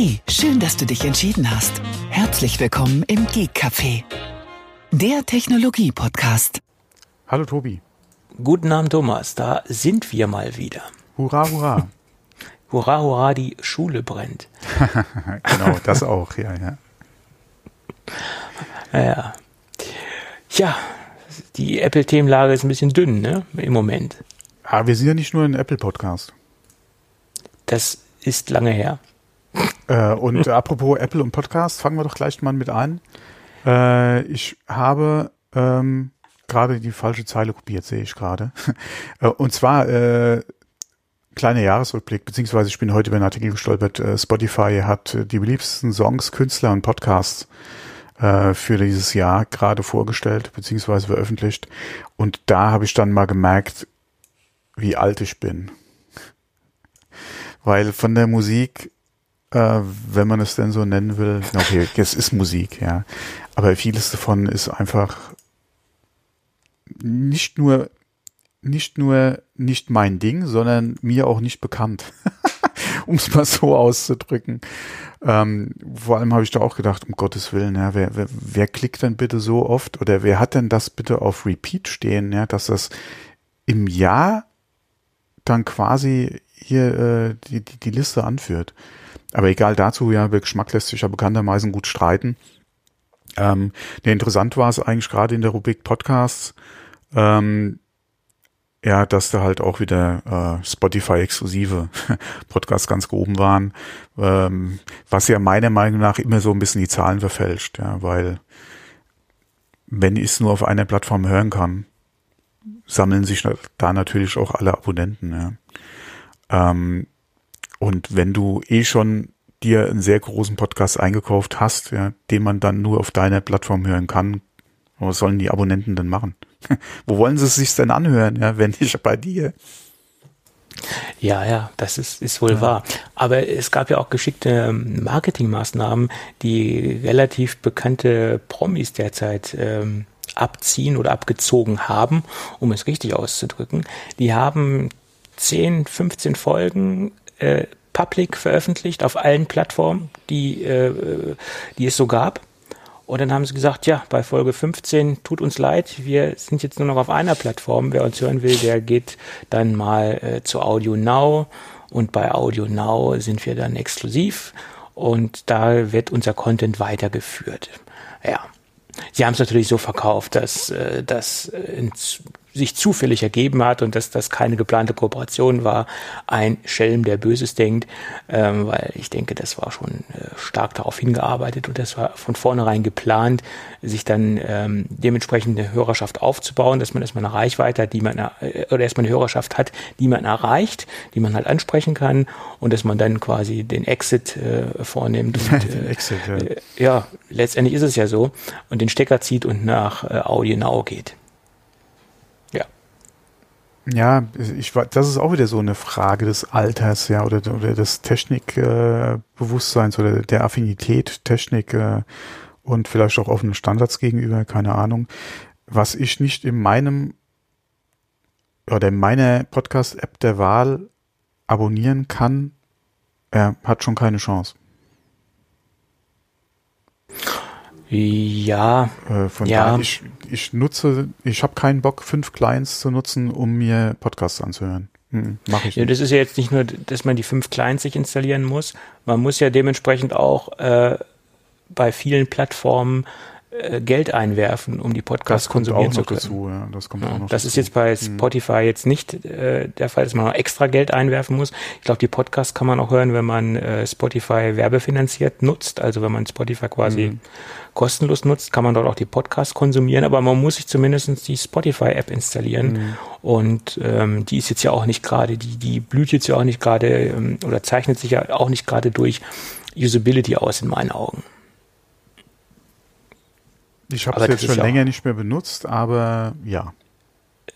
Hey, schön, dass du dich entschieden hast. Herzlich willkommen im Geek Café, der Technologie-Podcast. Hallo Tobi. Guten Abend, Thomas. Da sind wir mal wieder. Hurra, hurra. hurra, hurra, die Schule brennt. genau, das auch, ja, ja. Ja. Ja, die Apple-Themenlage ist ein bisschen dünn, ne, im Moment. Aber wir sind ja nicht nur ein Apple-Podcast. Das ist lange her. Äh, und äh, apropos Apple und Podcast, fangen wir doch gleich mal mit ein. Äh, ich habe ähm, gerade die falsche Zeile kopiert, sehe ich gerade. Äh, und zwar äh, kleiner Jahresrückblick, beziehungsweise ich bin heute über einen Artikel gestolpert. Äh, Spotify hat die beliebtesten Songs, Künstler und Podcasts für dieses Jahr gerade vorgestellt, beziehungsweise veröffentlicht. Und da habe ich dann mal gemerkt, wie alt ich bin. Weil von der Musik, äh, wenn man es denn so nennen will, okay, es ist Musik, ja. Aber vieles davon ist einfach nicht nur nicht nur nicht mein Ding, sondern mir auch nicht bekannt, um es mal so auszudrücken. Ähm, vor allem habe ich da auch gedacht, um Gottes Willen, ja, wer, wer, wer klickt denn bitte so oft oder wer hat denn das bitte auf Repeat stehen, ja, dass das im Jahr dann quasi hier äh, die, die, die Liste anführt. Aber egal dazu, ja, der Geschmack lässt sich ja bekanntermaßen gut streiten. Ähm, ne, interessant war es eigentlich gerade in der Rubrik Podcasts, ähm, ja, dass da halt auch wieder äh, Spotify-exklusive Podcasts ganz oben waren, ähm, was ja meiner Meinung nach immer so ein bisschen die Zahlen verfälscht, ja, weil wenn ich es nur auf einer Plattform hören kann, sammeln sich da natürlich auch alle Abonnenten. Ja. Ähm, und wenn du eh schon dir einen sehr großen Podcast eingekauft hast, ja, den man dann nur auf deiner Plattform hören kann, was sollen die Abonnenten denn machen? Wo wollen sie es sich denn anhören, ja, wenn nicht bei dir? Ja, ja, das ist, ist wohl ja. wahr. Aber es gab ja auch geschickte ähm, Marketingmaßnahmen, die relativ bekannte Promis derzeit ähm, abziehen oder abgezogen haben, um es richtig auszudrücken. Die haben 10, 15 Folgen äh, public veröffentlicht auf allen Plattformen, die, äh, die es so gab. Und dann haben sie gesagt, ja, bei Folge 15 tut uns leid, wir sind jetzt nur noch auf einer Plattform. Wer uns hören will, der geht dann mal äh, zu Audio Now und bei Audio Now sind wir dann exklusiv und da wird unser Content weitergeführt. Ja. Sie haben es natürlich so verkauft, dass äh, das äh, sich zufällig ergeben hat und dass das keine geplante Kooperation war. Ein Schelm, der Böses denkt, ähm, weil ich denke, das war schon äh, stark darauf hingearbeitet und das war von vornherein geplant, sich dann ähm, dementsprechend eine Hörerschaft aufzubauen, dass man erstmal eine Reichweite hat, die man äh, oder erstmal eine Hörerschaft hat, die man erreicht, die man halt ansprechen kann und dass man dann quasi den Exit äh, vornimmt. Und, äh, Exit, ja. Äh, ja, letztendlich ist es ja so und den Stecker zieht und nach äh, Audio Now geht. Ja, ich das ist auch wieder so eine Frage des Alters, ja, oder, oder des Technikbewusstseins äh, oder der Affinität Technik äh, und vielleicht auch offenen Standards gegenüber, keine Ahnung. Was ich nicht in meinem oder in meiner Podcast-App der Wahl abonnieren kann, er hat schon keine Chance. Ja. Äh, von ja. daher, ich, ich nutze, ich habe keinen Bock, fünf Clients zu nutzen, um mir Podcasts anzuhören. Hm, mach ich. Ja, das ist ja jetzt nicht nur, dass man die fünf Clients sich installieren muss. Man muss ja dementsprechend auch äh, bei vielen Plattformen Geld einwerfen, um die Podcasts konsumieren zu können. Dazu, ja. Das, kommt ja, auch noch das ist jetzt bei hm. Spotify jetzt nicht äh, der Fall, dass man noch extra Geld einwerfen muss. Ich glaube, die Podcasts kann man auch hören, wenn man äh, Spotify werbefinanziert nutzt. Also wenn man Spotify quasi hm. kostenlos nutzt, kann man dort auch die Podcasts konsumieren, aber man muss sich zumindest die Spotify-App installieren. Hm. Und ähm, die ist jetzt ja auch nicht gerade, die, die blüht jetzt ja auch nicht gerade ähm, oder zeichnet sich ja auch nicht gerade durch Usability aus in meinen Augen. Ich habe es jetzt schon länger nicht mehr benutzt, aber ja.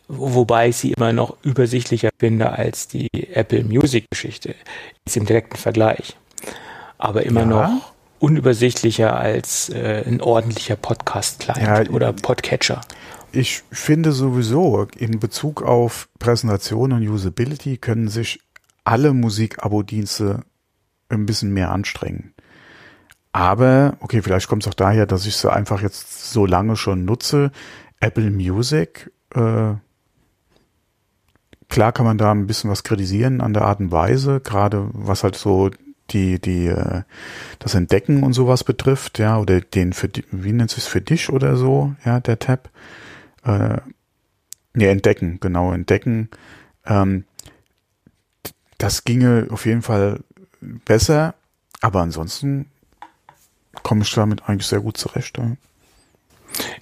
Wobei ich sie immer noch übersichtlicher finde als die Apple Music Geschichte. Ist im direkten Vergleich. Aber immer ja. noch unübersichtlicher als äh, ein ordentlicher Podcast-Client ja, oder Podcatcher. Ich finde sowieso, in Bezug auf Präsentation und Usability können sich alle Musik-Abo-Dienste ein bisschen mehr anstrengen. Aber, okay, vielleicht kommt es auch daher, dass ich sie einfach jetzt so lange schon nutze. Apple Music, äh, klar kann man da ein bisschen was kritisieren an der Art und Weise, gerade was halt so die, die, äh, das Entdecken und sowas betrifft, ja, oder den für, wie nennt es für dich oder so, ja, der Tab. Äh, nee, entdecken, genau, entdecken. Ähm, das ginge auf jeden Fall besser, aber ansonsten komme ich damit eigentlich sehr gut zurecht. Ja,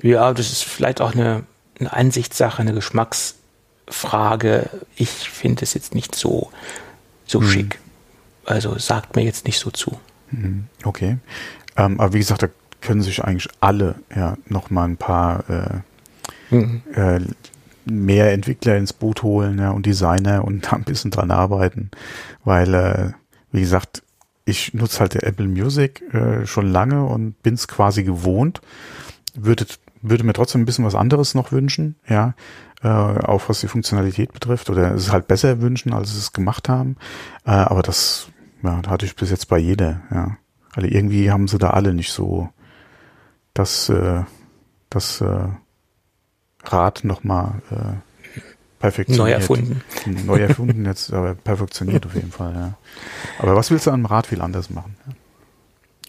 ja das ist vielleicht auch eine, eine Ansichtssache, eine Geschmacksfrage. Ich finde es jetzt nicht so, so hm. schick. Also sagt mir jetzt nicht so zu. Hm, okay. Ähm, aber wie gesagt, da können sich eigentlich alle ja noch mal ein paar äh, mhm. äh, mehr Entwickler ins Boot holen ja, und Designer und da ein bisschen dran arbeiten, weil äh, wie gesagt, ich nutze halt der Apple Music äh, schon lange und bin es quasi gewohnt. Würde, würde mir trotzdem ein bisschen was anderes noch wünschen, ja, äh, auch was die Funktionalität betrifft, oder es halt besser wünschen, als es gemacht haben. Äh, aber das ja, hatte ich bis jetzt bei jeder, ja. Also irgendwie haben sie da alle nicht so das, äh, das äh, Rad nochmal äh, perfektioniert. Neu erfunden. Neu erfunden jetzt, aber perfektioniert auf jeden Fall, ja. Aber was willst du an dem Rad viel anders machen?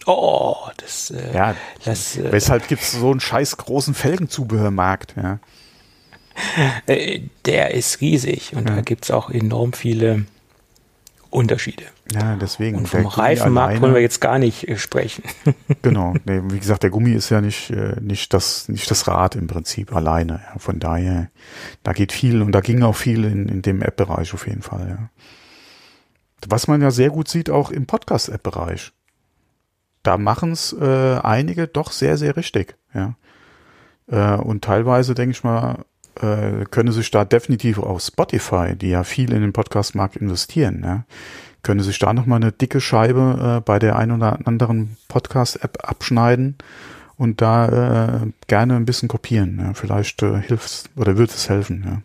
Oh, das, äh, ja, das, äh, weshalb gibt es so einen scheiß großen Felgenzubehörmarkt, ja? Äh, der ist riesig und ja. da gibt es auch enorm viele Unterschiede. Ja, deswegen. Und vom Reifenmarkt wollen wir jetzt gar nicht äh, sprechen. genau. Nee, wie gesagt, der Gummi ist ja nicht, äh, nicht, das, nicht das Rad im Prinzip alleine. Ja. Von daher, da geht viel und da ging auch viel in, in dem App-Bereich auf jeden Fall. Ja. Was man ja sehr gut sieht, auch im Podcast-App-Bereich. Da machen es äh, einige doch sehr, sehr richtig. Ja. Äh, und teilweise, denke ich mal, äh, könne sich da definitiv auch Spotify, die ja viel in den Podcast-Markt investieren, ja, könne sich da nochmal eine dicke Scheibe äh, bei der ein oder anderen Podcast-App abschneiden und da äh, gerne ein bisschen kopieren. Ja. Vielleicht äh, hilft oder wird es helfen. Ja.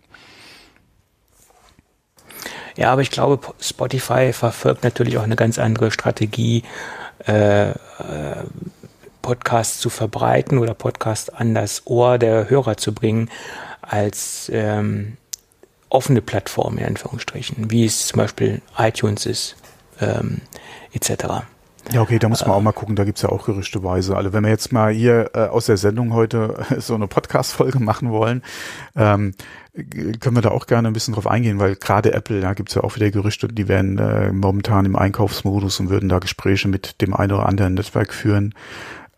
Ja, aber ich glaube, Spotify verfolgt natürlich auch eine ganz andere Strategie, äh, äh, Podcasts zu verbreiten oder Podcasts an das Ohr der Hörer zu bringen, als ähm, offene Plattform in Anführungsstrichen, wie es zum Beispiel iTunes ist, ähm, etc. Ja, okay, da muss man auch mal gucken, da gibt's ja auch gerüchteweise. Also wenn wir jetzt mal hier äh, aus der Sendung heute so eine Podcast-Folge machen wollen, ähm, können wir da auch gerne ein bisschen drauf eingehen, weil gerade Apple, da gibt's ja auch wieder Gerüchte, die werden äh, momentan im Einkaufsmodus und würden da Gespräche mit dem einen oder anderen Netzwerk führen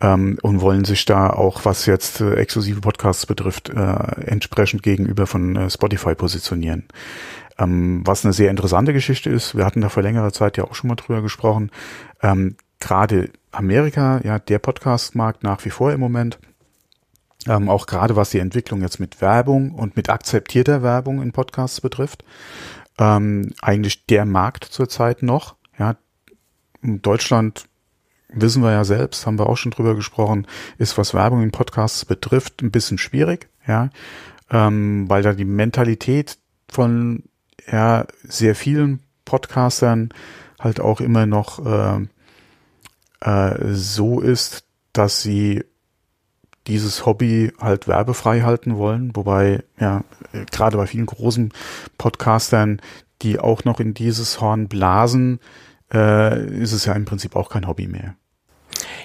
ähm, und wollen sich da auch, was jetzt äh, exklusive Podcasts betrifft, äh, entsprechend gegenüber von äh, Spotify positionieren. Ähm, was eine sehr interessante Geschichte ist, wir hatten da vor längerer Zeit ja auch schon mal drüber gesprochen, ähm, gerade Amerika, ja, der Podcastmarkt nach wie vor im Moment, ähm, auch gerade was die Entwicklung jetzt mit Werbung und mit akzeptierter Werbung in Podcasts betrifft, ähm, eigentlich der Markt zurzeit noch. Ja, Deutschland wissen wir ja selbst, haben wir auch schon drüber gesprochen, ist was Werbung in Podcasts betrifft ein bisschen schwierig, ja, ähm, weil da die Mentalität von ja sehr vielen Podcastern halt auch immer noch äh, äh, so ist, dass sie dieses Hobby halt werbefrei halten wollen, wobei ja gerade bei vielen großen Podcastern, die auch noch in dieses Horn blasen, äh, ist es ja im Prinzip auch kein Hobby mehr.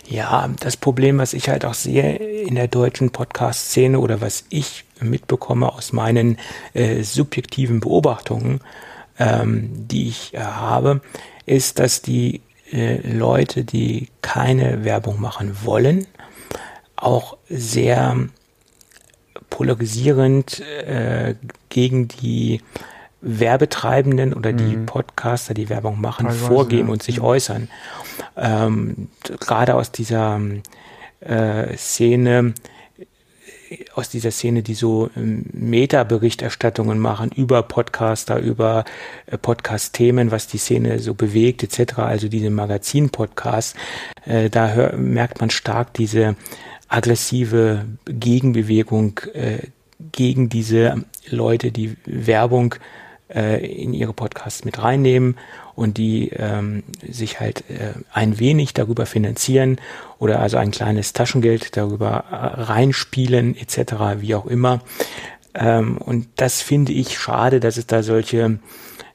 Ja, das Problem, was ich halt auch sehe in der deutschen Podcast-Szene oder was ich mitbekomme aus meinen äh, subjektiven Beobachtungen, ähm, die ich äh, habe, ist, dass die äh, Leute, die keine Werbung machen wollen, auch sehr polarisierend äh, gegen die Werbetreibenden oder die mhm. Podcaster, die Werbung machen, Teilweise, vorgeben ja. und sich mhm. äußern. Ähm, gerade aus dieser äh, Szene, aus dieser Szene, die so ähm, Meta-Berichterstattungen machen über Podcaster, über äh, Podcast-Themen, was die Szene so bewegt, etc., also diese Magazin-Podcasts, äh, da hör, merkt man stark diese aggressive Gegenbewegung äh, gegen diese Leute, die Werbung äh, in ihre Podcasts mit reinnehmen und die ähm, sich halt äh, ein wenig darüber finanzieren oder also ein kleines Taschengeld darüber äh, reinspielen etc., wie auch immer. Ähm, und das finde ich schade, dass es da solche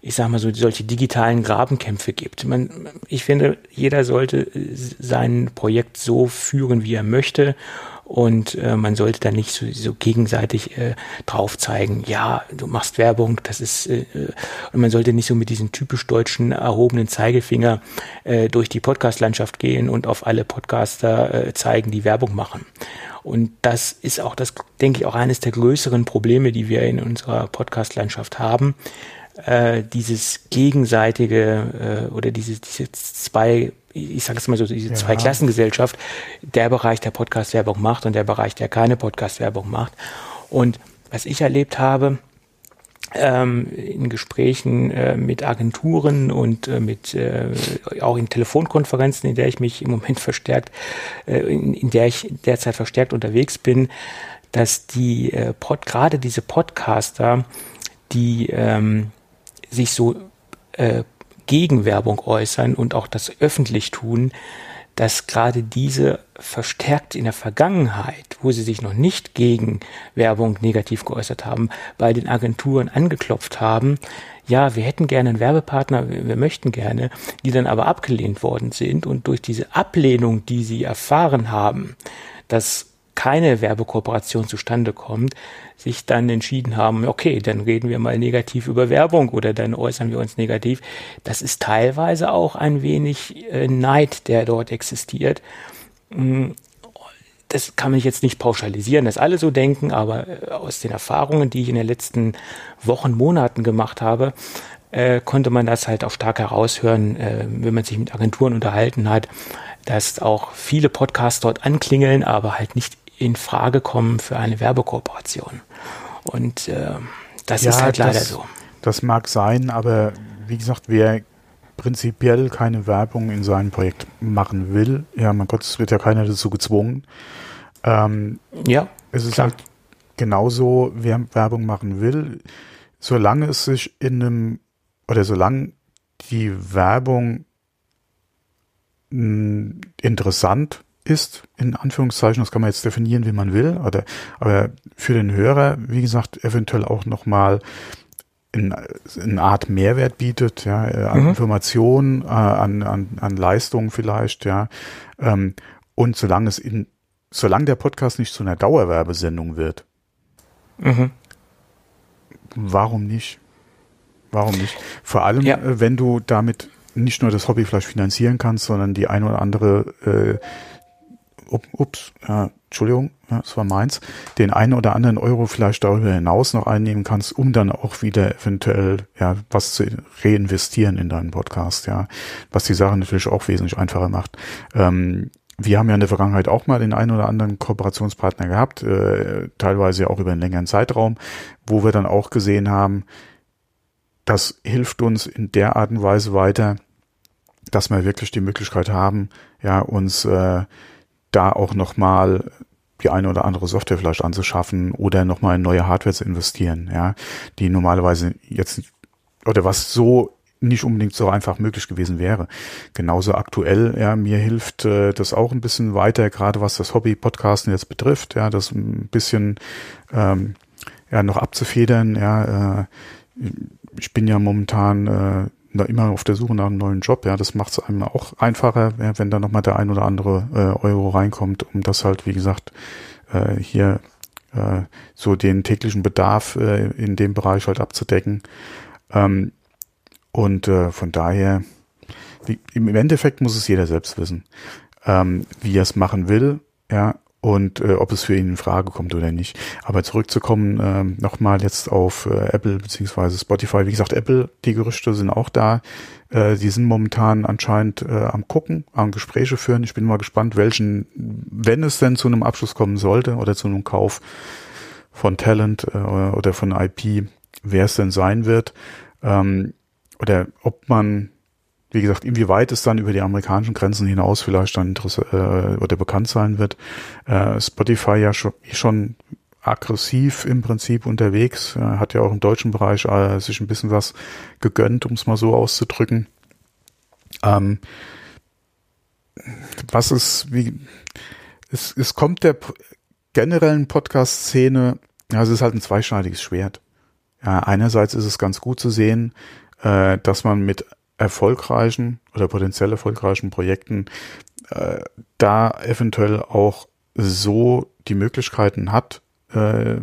ich sag mal so, solche digitalen Grabenkämpfe gibt. Man, ich finde, jeder sollte sein Projekt so führen, wie er möchte und äh, man sollte da nicht so, so gegenseitig äh, drauf zeigen, ja, du machst Werbung, das ist äh, und man sollte nicht so mit diesem typisch deutschen erhobenen Zeigefinger äh, durch die Podcast-Landschaft gehen und auf alle Podcaster äh, zeigen, die Werbung machen. Und das ist auch das, denke ich, auch eines der größeren Probleme, die wir in unserer Podcast-Landschaft haben. Äh, dieses gegenseitige äh, oder diese, diese zwei ich sage es mal so, diese ja. Zweiklassengesellschaft, der Bereich, der Podcast-Werbung macht und der Bereich, der keine Podcast-Werbung macht. Und was ich erlebt habe, ähm, in Gesprächen äh, mit Agenturen und äh, mit äh, auch in Telefonkonferenzen, in der ich mich im Moment verstärkt, äh, in, in, der ich derzeit verstärkt unterwegs bin, dass die äh, Pod, gerade diese Podcaster, die ähm, sich so äh, Gegenwerbung äußern und auch das öffentlich tun, dass gerade diese verstärkt in der Vergangenheit, wo sie sich noch nicht gegen Werbung negativ geäußert haben, bei den Agenturen angeklopft haben, ja, wir hätten gerne einen Werbepartner, wir möchten gerne, die dann aber abgelehnt worden sind und durch diese Ablehnung, die sie erfahren haben, dass keine Werbekooperation zustande kommt, sich dann entschieden haben, okay, dann reden wir mal negativ über Werbung oder dann äußern wir uns negativ. Das ist teilweise auch ein wenig äh, Neid, der dort existiert. Mm, das kann man jetzt nicht pauschalisieren, dass alle so denken, aber äh, aus den Erfahrungen, die ich in den letzten Wochen, Monaten gemacht habe, äh, konnte man das halt auch stark heraushören, äh, wenn man sich mit Agenturen unterhalten hat, dass auch viele Podcasts dort anklingeln, aber halt nicht in Frage kommen für eine Werbekooperation. Und äh, das ja, ist halt leider das, so. Das mag sein, aber wie gesagt, wer prinzipiell keine Werbung in seinem Projekt machen will, ja, mein Gott, es wird ja keiner dazu gezwungen. Ähm, ja. Es ist klar. halt genauso, wer Werbung machen will, solange es sich in einem, oder solange die Werbung mh, hm, interessant ist, in Anführungszeichen, das kann man jetzt definieren, wie man will, oder, aber für den Hörer, wie gesagt, eventuell auch nochmal in, eine Art Mehrwert bietet, ja, äh, an mhm. Informationen, äh, an, an, an Leistungen vielleicht, ja. Ähm, und solange es in, solange der Podcast nicht zu einer Dauerwerbesendung wird, mhm. warum nicht? Warum nicht? Vor allem, ja. Äh, wenn du damit nicht nur das Hobby vielleicht finanzieren kannst, sondern die ein oder andere äh, ups, ja, Entschuldigung, das war meins, den einen oder anderen Euro vielleicht darüber hinaus noch einnehmen kannst, um dann auch wieder eventuell ja was zu reinvestieren in deinen Podcast, ja, was die Sache natürlich auch wesentlich einfacher macht. Ähm, wir haben ja in der Vergangenheit auch mal den einen oder anderen Kooperationspartner gehabt, äh, teilweise auch über einen längeren Zeitraum, wo wir dann auch gesehen haben, das hilft uns in der Art und Weise weiter, dass wir wirklich die Möglichkeit haben, ja, uns äh, da auch nochmal die eine oder andere Software vielleicht anzuschaffen oder nochmal in neue Hardware zu investieren, ja, die normalerweise jetzt oder was so nicht unbedingt so einfach möglich gewesen wäre. Genauso aktuell, ja, mir hilft äh, das auch ein bisschen weiter, gerade was das Hobby-Podcasten jetzt betrifft, ja, das ein bisschen ähm, ja noch abzufedern, ja, äh, ich bin ja momentan äh, da immer auf der Suche nach einem neuen Job. Ja, das macht es einem auch einfacher, wenn da nochmal der ein oder andere äh, Euro reinkommt, um das halt, wie gesagt, äh, hier äh, so den täglichen Bedarf äh, in dem Bereich halt abzudecken. Ähm, und äh, von daher, wie, im Endeffekt muss es jeder selbst wissen, ähm, wie er es machen will. Ja, und äh, ob es für ihn in Frage kommt oder nicht. Aber zurückzukommen äh, nochmal jetzt auf äh, Apple beziehungsweise Spotify. Wie gesagt, Apple, die Gerüchte sind auch da. Äh, die sind momentan anscheinend äh, am gucken, am Gespräche führen. Ich bin mal gespannt, welchen, wenn es denn zu einem Abschluss kommen sollte oder zu einem Kauf von Talent äh, oder von IP, wer es denn sein wird. Ähm, oder ob man wie gesagt, inwieweit es dann über die amerikanischen Grenzen hinaus vielleicht dann äh, oder bekannt sein wird. Äh, Spotify ja schon, schon aggressiv im Prinzip unterwegs, äh, hat ja auch im deutschen Bereich äh, sich ein bisschen was gegönnt, um es mal so auszudrücken. Ähm, was ist, wie, es, es kommt der generellen Podcast-Szene, ja, es ist halt ein zweischneidiges Schwert. Ja, einerseits ist es ganz gut zu sehen, äh, dass man mit erfolgreichen oder potenziell erfolgreichen Projekten äh, da eventuell auch so die Möglichkeiten hat. Äh,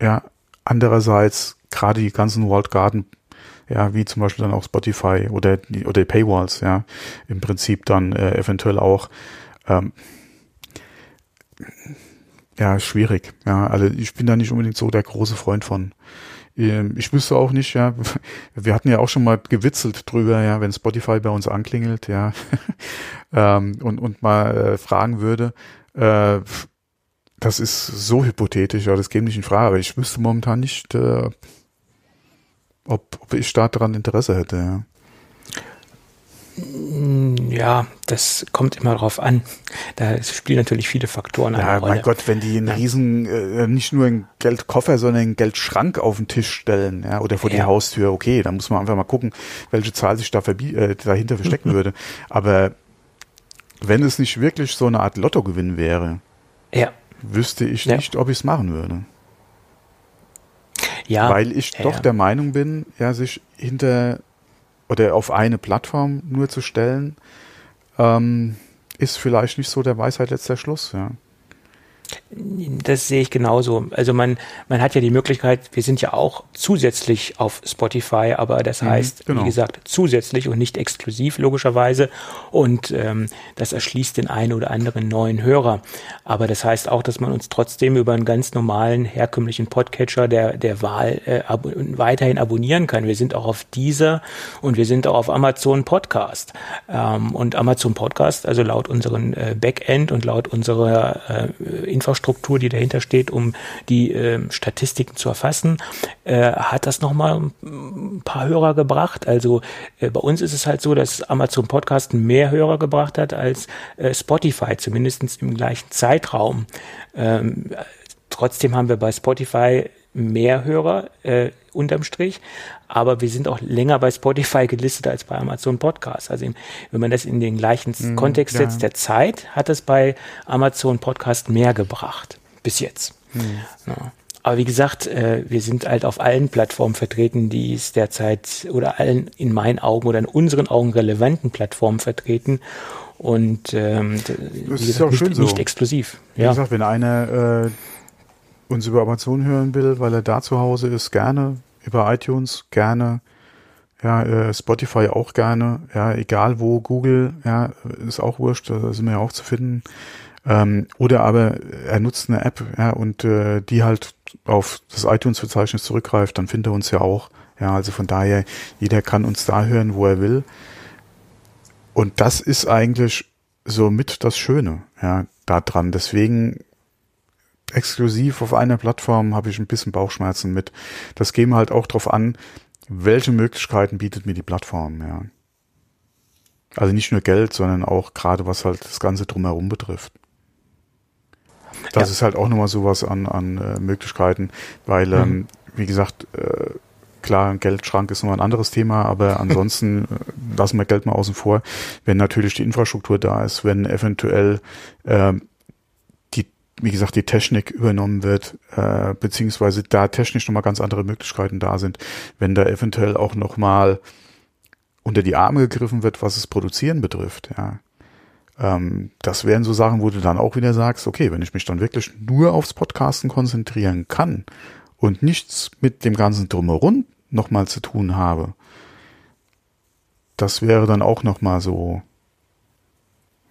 ja, andererseits gerade die ganzen World Garden, ja, wie zum Beispiel dann auch Spotify oder die, oder die Paywalls, ja, im Prinzip dann äh, eventuell auch ähm, ja, schwierig. Ja, also ich bin da nicht unbedingt so der große Freund von. Ähm, ich wüsste auch nicht, ja, wir hatten ja auch schon mal gewitzelt drüber, ja, wenn Spotify bei uns anklingelt, ja, ähm, und, und mal äh, fragen würde, äh, das ist so hypothetisch, ja, das käme nicht in Frage, aber ich wüsste momentan nicht, äh, ob, ob ich da dran Interesse hätte, ja. Ja, das kommt immer drauf an. Da spielen natürlich viele Faktoren eine ja, Rolle. Ja, mein Gott, wenn die einen ja. riesen, äh, nicht nur einen Geldkoffer, sondern einen Geldschrank auf den Tisch stellen, ja, oder vor ja. die Haustür, okay, dann muss man einfach mal gucken, welche Zahl sich da äh, dahinter verstecken würde. Aber wenn es nicht wirklich so eine Art Lottogewinn wäre, ja. wüsste ich nicht, ob ich es machen würde. Ja. Weil ich doch der Meinung bin, ja, sich hinter oder auf eine Plattform nur zu stellen, ähm, ist vielleicht nicht so der Weisheit letzter Schluss, ja. Das sehe ich genauso. Also man, man hat ja die Möglichkeit, wir sind ja auch zusätzlich auf Spotify, aber das mhm, heißt, genau. wie gesagt, zusätzlich und nicht exklusiv logischerweise. Und ähm, das erschließt den einen oder anderen neuen Hörer. Aber das heißt auch, dass man uns trotzdem über einen ganz normalen, herkömmlichen Podcatcher der, der Wahl äh, ab weiterhin abonnieren kann. Wir sind auch auf dieser und wir sind auch auf Amazon Podcast. Ähm, und Amazon Podcast, also laut unseren äh, Backend und laut unserer äh, Infrastruktur, die dahinter steht, um die äh, Statistiken zu erfassen, äh, hat das nochmal ein paar Hörer gebracht. Also äh, bei uns ist es halt so, dass Amazon Podcast mehr Hörer gebracht hat als äh, Spotify, zumindest im gleichen Zeitraum. Ähm, trotzdem haben wir bei Spotify mehr Hörer äh, unterm Strich, aber wir sind auch länger bei Spotify gelistet als bei Amazon Podcast. Also wenn man das in den gleichen mm, Kontext setzt der Zeit, hat es bei Amazon Podcast mehr gebracht bis jetzt. Mm. Ja. Aber wie gesagt, äh, wir sind halt auf allen Plattformen vertreten, die es derzeit oder allen in meinen Augen oder in unseren Augen relevanten Plattformen vertreten. Und ähm, das ist gesagt, auch nicht, schön so. nicht exklusiv. Wie ja. gesagt, wenn einer äh, uns über Amazon hören will, weil er da zu Hause ist, gerne. Über iTunes, gerne. Ja, äh, Spotify auch gerne. Ja, egal wo, Google, ja, ist auch wurscht, da sind wir ja auch zu finden. Ähm, oder aber er nutzt eine App, ja, und äh, die halt auf das iTunes-Verzeichnis zurückgreift, dann findet er uns ja auch. Ja, also von daher, jeder kann uns da hören, wo er will. Und das ist eigentlich so mit das Schöne, ja, da dran. Deswegen exklusiv auf einer Plattform habe ich ein bisschen Bauchschmerzen mit. Das käme halt auch drauf an, welche Möglichkeiten bietet mir die Plattform, ja. Also nicht nur Geld, sondern auch gerade was halt das Ganze drumherum betrifft. Das ja. ist halt auch nochmal sowas an, an äh, Möglichkeiten, weil, ähm, mhm. ähm, wie gesagt, äh, klar, ein Geldschrank ist nochmal ein anderes Thema, aber ansonsten äh, lassen wir Geld mal außen vor. Wenn natürlich die Infrastruktur da ist, wenn eventuell äh, wie gesagt, die Technik übernommen wird, äh, beziehungsweise da technisch nochmal ganz andere Möglichkeiten da sind, wenn da eventuell auch nochmal unter die Arme gegriffen wird, was das Produzieren betrifft, ja. Ähm, das wären so Sachen, wo du dann auch wieder sagst, okay, wenn ich mich dann wirklich nur aufs Podcasten konzentrieren kann und nichts mit dem ganzen Drumherum nochmal zu tun habe, das wäre dann auch nochmal so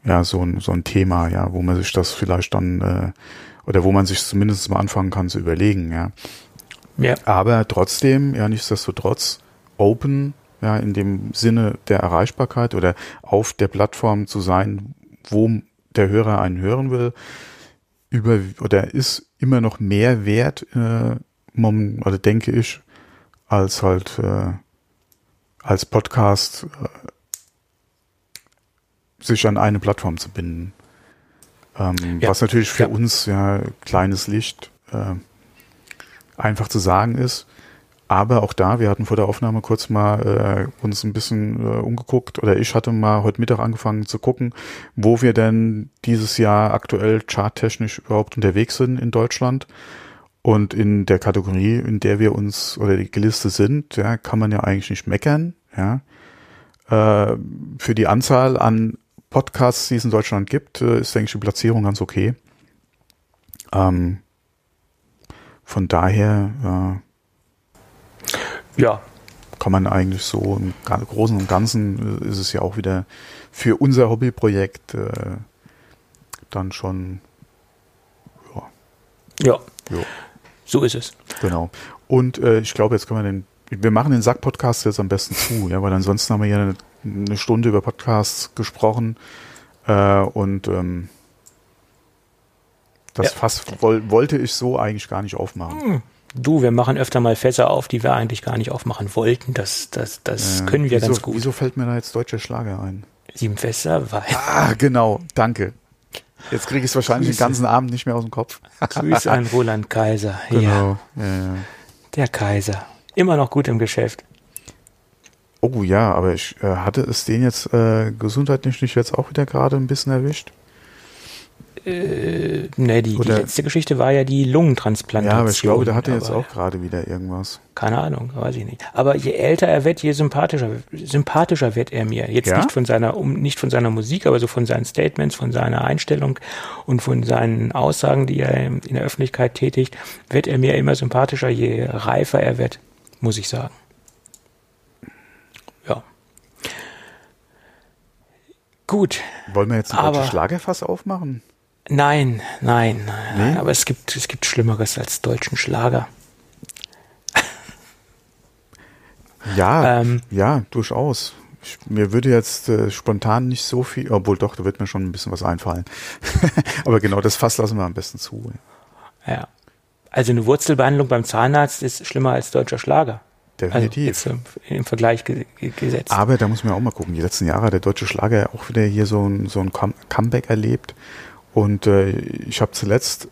ja, so ein, so ein Thema, ja, wo man sich das vielleicht dann, äh, oder wo man sich zumindest mal anfangen kann zu überlegen, ja. Ja. Aber trotzdem, ja, nichtsdestotrotz, open, ja, in dem Sinne der Erreichbarkeit oder auf der Plattform zu sein, wo der Hörer einen hören will, über, oder ist immer noch mehr wert, äh, oder denke ich, als halt, äh, als Podcast, äh, sich an eine Plattform zu binden. Ähm, ja. Was natürlich für ja. uns ja kleines Licht äh, einfach zu sagen ist. aber auch da, wir hatten vor der Aufnahme kurz mal äh, uns ein bisschen äh, umgeguckt oder ich hatte mal heute Mittag angefangen zu gucken, wo wir denn dieses Jahr aktuell charttechnisch überhaupt unterwegs sind in Deutschland. Und in der Kategorie, in der wir uns oder die gelistet sind, ja, kann man ja eigentlich nicht meckern. Ja. Äh, für die Anzahl an Podcasts, die es in Deutschland gibt, äh, ist, denke ich, die Platzierung ganz okay. Ähm, von daher äh, ja. kann man eigentlich so im Großen und Ganzen äh, ist es ja auch wieder für unser Hobbyprojekt äh, dann schon ja. Ja. ja. So ist es. Genau. Und äh, ich glaube, jetzt können wir den, wir machen den Sack-Podcast jetzt am besten zu, ja, weil ansonsten haben wir ja eine, Stunde über Podcasts gesprochen äh, und ähm, das ja. Fass woll, wollte ich so eigentlich gar nicht aufmachen. Hm. Du, wir machen öfter mal Fässer auf, die wir eigentlich gar nicht aufmachen wollten. Das, das, das äh, können wir wieso, ganz gut. Wieso fällt mir da jetzt deutscher Schlager ein? Sieben Fässer, weil. Ah, genau, danke. Jetzt kriege ich es wahrscheinlich Grüße. den ganzen Abend nicht mehr aus dem Kopf. Grüße an Roland Kaiser. Genau. Ja. ja. Der Kaiser. Immer noch gut im Geschäft. Oh ja, aber ich äh, hatte es den jetzt äh, gesundheitlich nicht jetzt auch wieder gerade ein bisschen erwischt. Äh, ne, die, die, letzte Geschichte war ja die Lungentransplantation. Ja, aber ich glaube, der hatte jetzt auch gerade wieder irgendwas. Keine Ahnung, weiß ich nicht. Aber je älter er wird, je sympathischer, sympathischer wird er mir. Jetzt ja? nicht von seiner, um, nicht von seiner Musik, aber so von seinen Statements, von seiner Einstellung und von seinen Aussagen, die er in der Öffentlichkeit tätigt, wird er mir immer sympathischer, je reifer er wird, muss ich sagen. Gut. Wollen wir jetzt ein deutsches Schlagerfass aufmachen? Nein, nein, nein, nee? aber es gibt, es gibt Schlimmeres als deutschen Schlager. Ja, ähm, ja, durchaus. Ich, mir würde jetzt äh, spontan nicht so viel, obwohl doch, da wird mir schon ein bisschen was einfallen. aber genau, das Fass lassen wir am besten zu. Ja. Also eine Wurzelbehandlung beim Zahnarzt ist schlimmer als deutscher Schlager. Definitiv. Also im Vergleich gesetzt. Aber da muss man auch mal gucken. Die letzten Jahre hat der deutsche Schlager auch wieder hier so ein, so ein Comeback erlebt. Und äh, ich habe zuletzt,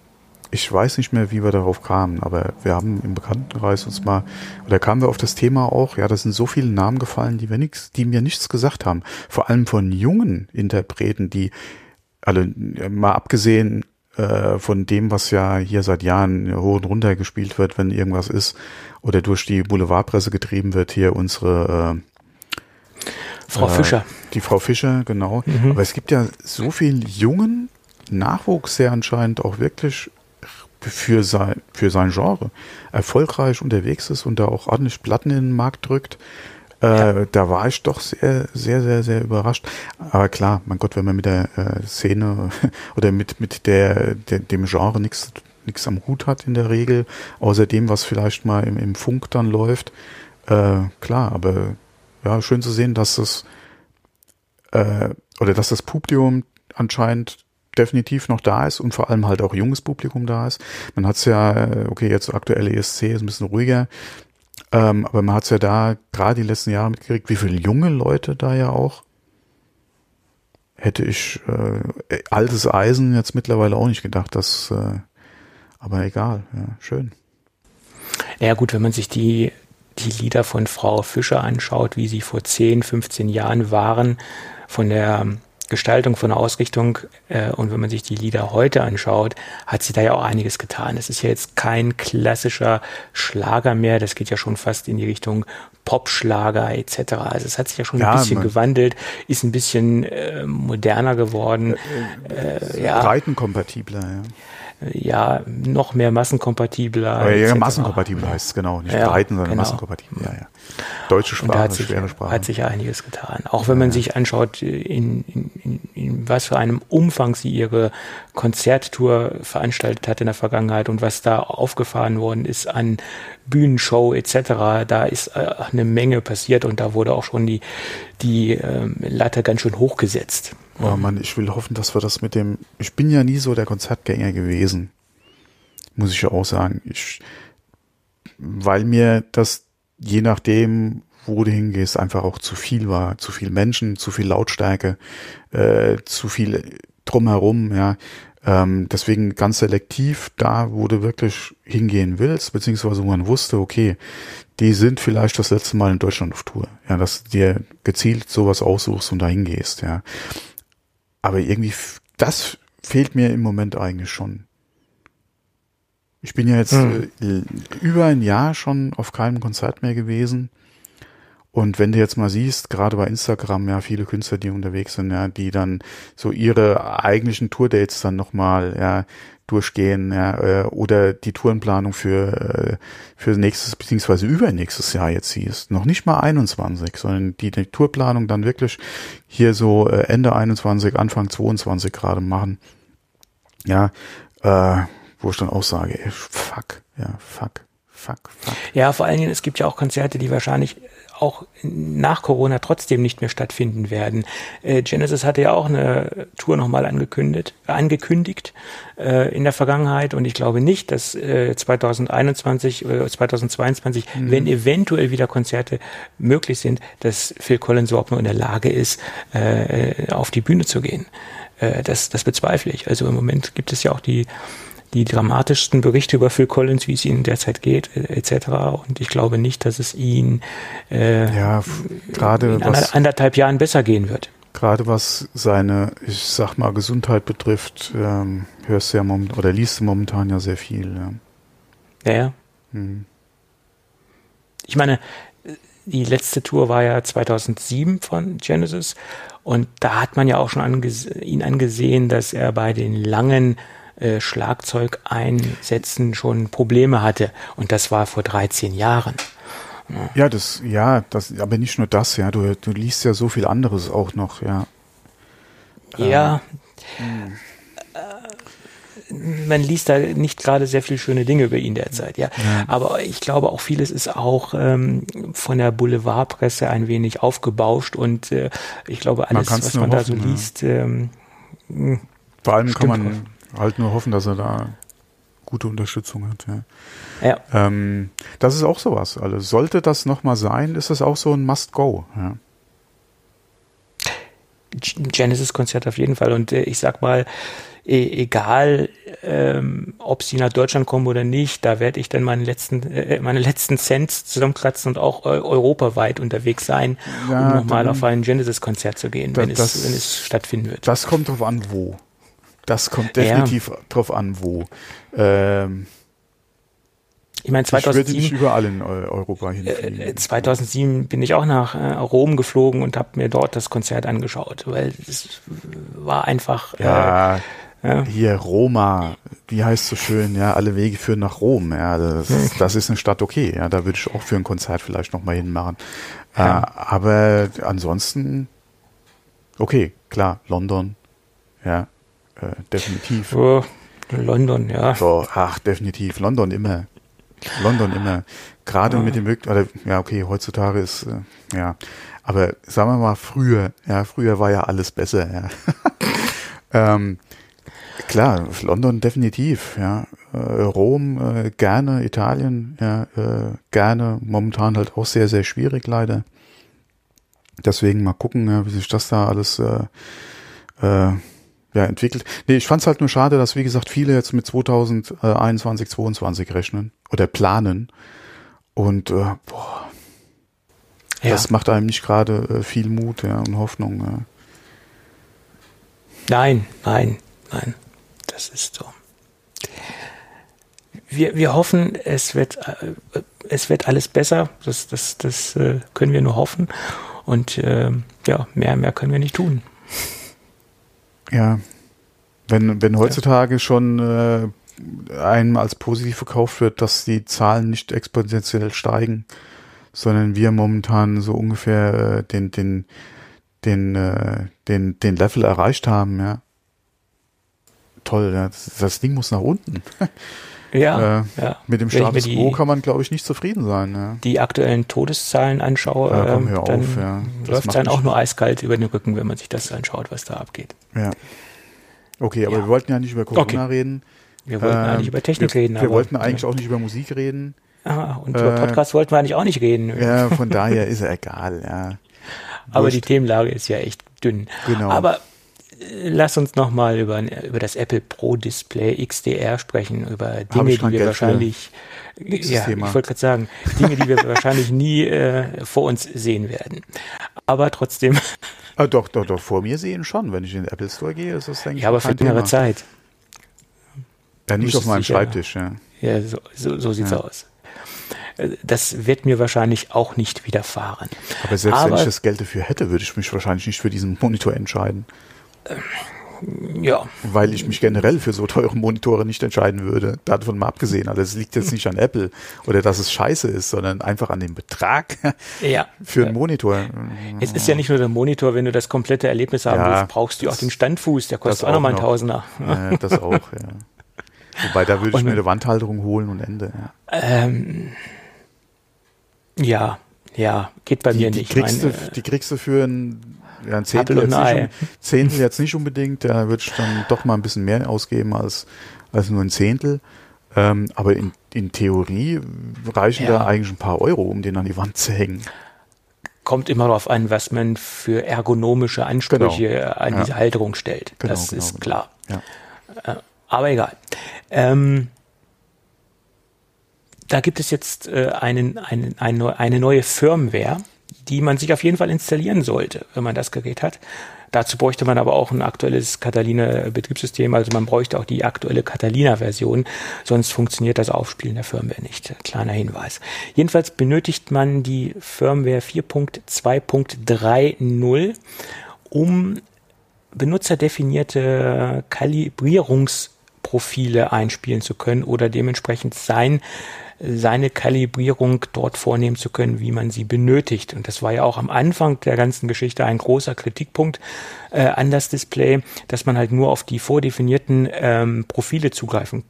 ich weiß nicht mehr, wie wir darauf kamen, aber wir haben im Bekanntenkreis uns mal, oder kamen wir auf das Thema auch, ja, da sind so viele Namen gefallen, die wir nichts, die mir nichts gesagt haben. Vor allem von jungen Interpreten, die alle mal abgesehen äh, von dem, was ja hier seit Jahren hoch und runter gespielt wird, wenn irgendwas ist, oder durch die Boulevardpresse getrieben wird, hier unsere äh, Frau äh, Fischer. Die Frau Fischer, genau. Mhm. Aber es gibt ja so viel jungen Nachwuchs, der anscheinend auch wirklich für sein, für sein Genre erfolgreich unterwegs ist und da auch ordentlich Platten in den Markt drückt. Äh, ja. Da war ich doch sehr, sehr, sehr, sehr überrascht. Aber klar, mein Gott, wenn man mit der äh, Szene oder mit, mit der, der dem Genre nichts nichts am Hut hat in der Regel, außer dem, was vielleicht mal im, im Funk dann läuft, äh, klar, aber ja, schön zu sehen, dass es äh, oder dass das Publikum anscheinend definitiv noch da ist und vor allem halt auch junges Publikum da ist. Man hat es ja, äh, okay, jetzt aktuelle ESC ist ein bisschen ruhiger, ähm, aber man hat es ja da gerade die letzten Jahre mitgekriegt, wie viele junge Leute da ja auch hätte ich äh, altes Eisen jetzt mittlerweile auch nicht gedacht, dass äh, aber egal, ja, schön. Ja gut, wenn man sich die die Lieder von Frau Fischer anschaut, wie sie vor 10, 15 Jahren waren, von der Gestaltung, von der Ausrichtung. Äh, und wenn man sich die Lieder heute anschaut, hat sie da ja auch einiges getan. Es ist ja jetzt kein klassischer Schlager mehr. Das geht ja schon fast in die Richtung Popschlager etc. Also es hat sich ja schon ja, ein bisschen gewandelt, ist ein bisschen äh, moderner geworden. Äh, äh, ja. Breitenkompatibler, ja ja, noch mehr massenkompatibler. Aber ja, massenkompatibel heißt es, genau. Nicht ja, breiten, sondern genau. massenkompatibel. Ja, ja. Deutsche Sprache, sich, schwere Sprache. Hat sich einiges getan. Auch wenn man sich anschaut, in, in, in, in was für einem Umfang sie ihre Konzerttour veranstaltet hat in der Vergangenheit und was da aufgefahren worden ist an Bühnenshow etc. Da ist äh, eine Menge passiert und da wurde auch schon die, die ähm, Latte ganz schön hochgesetzt. Oh Mann, ich will hoffen, dass wir das mit dem. Ich bin ja nie so der Konzertgänger gewesen. Muss ich ja auch sagen. Ich, weil mir das je nachdem, wo du hingehst, einfach auch zu viel war. Zu viel Menschen, zu viel Lautstärke, äh, zu viel drumherum, ja. Ähm, deswegen ganz selektiv da, wo du wirklich hingehen willst, beziehungsweise wo man wusste, okay, die sind vielleicht das letzte Mal in Deutschland auf Tour. Ja, dass du dir gezielt sowas aussuchst und dahin gehst, ja. Aber irgendwie, das fehlt mir im Moment eigentlich schon. Ich bin ja jetzt hm. äh, über ein Jahr schon auf keinem Konzert mehr gewesen. Und wenn du jetzt mal siehst, gerade bei Instagram, ja, viele Künstler, die unterwegs sind, ja, die dann so ihre eigentlichen Tourdates dann nochmal, ja, durchgehen, ja, äh, oder die Tourenplanung für, äh, für nächstes, beziehungsweise übernächstes Jahr jetzt siehst. Noch nicht mal 21, sondern die, die Tourplanung dann wirklich hier so äh, Ende 21, Anfang 22 gerade machen. Ja, äh, wo ich dann auch sage, fuck, ja, fuck, fuck, fuck. Ja, vor allen Dingen, es gibt ja auch Konzerte, die wahrscheinlich auch nach Corona trotzdem nicht mehr stattfinden werden. Äh, Genesis hatte ja auch eine Tour nochmal angekündigt, angekündigt äh, in der Vergangenheit und ich glaube nicht, dass äh, 2021 oder 2022, mhm. wenn eventuell wieder Konzerte möglich sind, dass Phil Collins überhaupt nur in der Lage ist, äh, auf die Bühne zu gehen. Äh, das, das bezweifle ich. Also im Moment gibt es ja auch die die dramatischsten Berichte über Phil Collins, wie es ihnen derzeit geht, äh, etc. Und ich glaube nicht, dass es ihn äh, ja, gerade in was, anderthalb Jahren besser gehen wird. Gerade was seine, ich sag mal, Gesundheit betrifft, ähm, hörst du ja momentan oder liest du momentan ja sehr viel. Ja, ja. ja. Hm. Ich meine, die letzte Tour war ja 2007 von Genesis und da hat man ja auch schon anges ihn angesehen, dass er bei den langen äh, Schlagzeug einsetzen schon Probleme hatte. Und das war vor 13 Jahren. Ja, das, ja, das, aber nicht nur das, ja. Du, du liest ja so viel anderes auch noch, ja. Ja. Ähm. Man liest da nicht gerade sehr viele schöne Dinge über ihn derzeit, ja. ja. Aber ich glaube auch vieles ist auch ähm, von der Boulevardpresse ein wenig aufgebauscht und äh, ich glaube alles, man was man hoffen, da so liest, ähm, vor allem kann man halt nur hoffen, dass er da gute Unterstützung hat. Ja. ja. Ähm, das ist auch sowas. Also sollte das nochmal sein, ist das auch so ein Must-Go. Ja. Genesis-Konzert auf jeden Fall. Und äh, ich sag mal, e egal, ähm, ob sie nach Deutschland kommen oder nicht, da werde ich dann meine letzten, äh, meine letzten Cents zusammenkratzen und auch äh, europaweit unterwegs sein, ja, um nochmal auf ein Genesis-Konzert zu gehen, wenn, das, es, wenn es stattfinden wird. Das kommt drauf an, wo. Das kommt definitiv ja. drauf an, wo. Ähm, ich meine, 2007, ich nicht überall in Europa hinfliegen. 2007 äh, bin ich auch nach äh, Rom geflogen und habe mir dort das Konzert angeschaut, weil es war einfach. Ja, äh, ja, hier Roma, wie heißt so schön, ja, alle Wege führen nach Rom. Ja, das, hm. das ist eine Stadt okay. Ja, da würde ich auch für ein Konzert vielleicht noch mal hinmachen. Ja. Äh, aber ansonsten, okay, klar, London, ja, äh, definitiv. Oh, London, ja. So, ach, definitiv. London immer. London immer. Gerade ja. mit dem oder ja, okay, heutzutage ist, äh, ja. Aber sagen wir mal, früher, ja, früher war ja alles besser, ja. ähm, klar, London definitiv, ja. Äh, Rom äh, gerne, Italien, ja, äh, gerne. Momentan halt auch sehr, sehr schwierig leider. Deswegen mal gucken, ja, wie sich das da alles äh, äh, ja, entwickelt. Nee, ich fand's halt nur schade, dass, wie gesagt, viele jetzt mit 2021, 22 rechnen oder planen. Und äh, boah, ja. das macht einem nicht gerade äh, viel Mut ja, und Hoffnung. Ja. Nein, nein, nein. Das ist so. Wir, wir hoffen, es wird, äh, es wird alles besser. Das, das, das äh, können wir nur hoffen. Und äh, ja, mehr, mehr können wir nicht tun. Ja, wenn, wenn heutzutage ja. schon äh, einem als positiv verkauft wird, dass die Zahlen nicht exponentiell steigen, sondern wir momentan so ungefähr äh, den, den, den, äh, den, den Level erreicht haben, ja. Toll, ja. das, das Ding muss nach unten. Ja, äh, ja. Mit dem Status quo kann man, glaube ich, nicht zufrieden sein. Ja. Die aktuellen Todeszahlen anschaue, ja, komm, ähm, dann auf, ja. läuft es dann auch nur eiskalt über den Rücken, wenn man sich das anschaut, was da abgeht. Ja. Okay, aber wir wollten ja nicht über Corona okay. reden. Wir wollten ähm, eigentlich über Technik wir, reden. Wir wollten eigentlich auch nicht über Musik reden. Ah, und über äh, Podcast wollten wir eigentlich auch nicht reden. Ja, von daher ist er egal, ja. Aber Wurscht. die Themenlage ist ja echt dünn. Genau. Aber lass uns nochmal über, über das Apple Pro Display XDR sprechen, über Dinge, die wir Geld wahrscheinlich, ja, Thema. ich wollte gerade sagen, Dinge, die wir wahrscheinlich nie äh, vor uns sehen werden. Aber trotzdem, Ah, doch, doch, doch, vor mir sehen schon. Wenn ich in den Apple Store gehe, ist das, denke ich, ja, aber für längere. Zeit. Ja, nicht auf meinem Schreibtisch, ja. Ja, so, so, so sieht's Ja. aus. Das wird mir wahrscheinlich auch nicht widerfahren. Aber selbst wenn Aber- ich das Geld dafür hätte, würde ich mich wahrscheinlich nicht für diesen Monitor entscheiden. Ja, Weil ich mich generell für so teure Monitore nicht entscheiden würde. Davon mal abgesehen. Also es liegt jetzt nicht an Apple oder dass es scheiße ist, sondern einfach an dem Betrag ja. für einen Monitor. Es ist ja nicht nur der Monitor, wenn du das komplette Erlebnis haben Ja, willst, brauchst du auch den Standfuß, der kostet auch nochmal auch ein noch. Tausender. Äh, das auch, ja. Wobei, da würde ich Und- mir eine Wandhalterung holen und Ende. Ja. Ähm, ja, ja, geht bei Die, mir die, nicht. kriegst du, die kriegst du für ein, ja, ein Zehntel, jetzt nicht, Zehntel jetzt nicht unbedingt. Da würde ich dann doch mal ein bisschen mehr ausgeben als, als nur ein Zehntel. Ähm, aber in, in Theorie reichen Ja. da eigentlich ein paar Euro, um den an die Wand zu hängen. kommt immer darauf an, was man für ergonomische Ansprüche Genau. an Ja. diese Halterung stellt. Genau, das genau, ist genau. klar. Ja. Aber egal. Ähm, da gibt es jetzt äh, einen, einen, eine, eine neue Firmware, die man sich auf jeden Fall installieren sollte, wenn man das Gerät hat. Dazu bräuchte man aber auch ein aktuelles Catalina-Betriebssystem, also man bräuchte auch die aktuelle Catalina-Version, sonst funktioniert das Aufspielen der Firmware nicht. Kleiner Hinweis. Jedenfalls benötigt man die Firmware 4.2.30, um benutzerdefinierte Kalibrierungsprofile einspielen zu können oder dementsprechend sein, seine Kalibrierung dort vornehmen zu können, wie man sie benötigt. Und das war ja auch am Anfang der ganzen Geschichte ein großer Kritikpunkt äh, an das Display, dass man halt nur auf die vordefinierten ähm, Profile zugreifen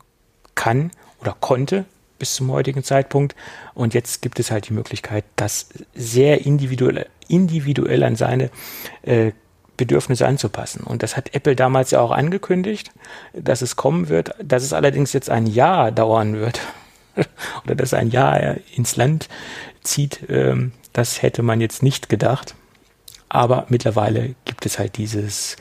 kann oder konnte bis zum heutigen Zeitpunkt. Und jetzt gibt es halt die Möglichkeit, das sehr individuell, individuell an seine äh, Bedürfnisse anzupassen. Und das hat Apple damals ja auch angekündigt, dass es kommen wird, dass es allerdings jetzt ein Jahr dauern wird oder dass ein Jahr ins Land zieht, ähm, das hätte man jetzt nicht gedacht. Aber mittlerweile gibt es halt dieses,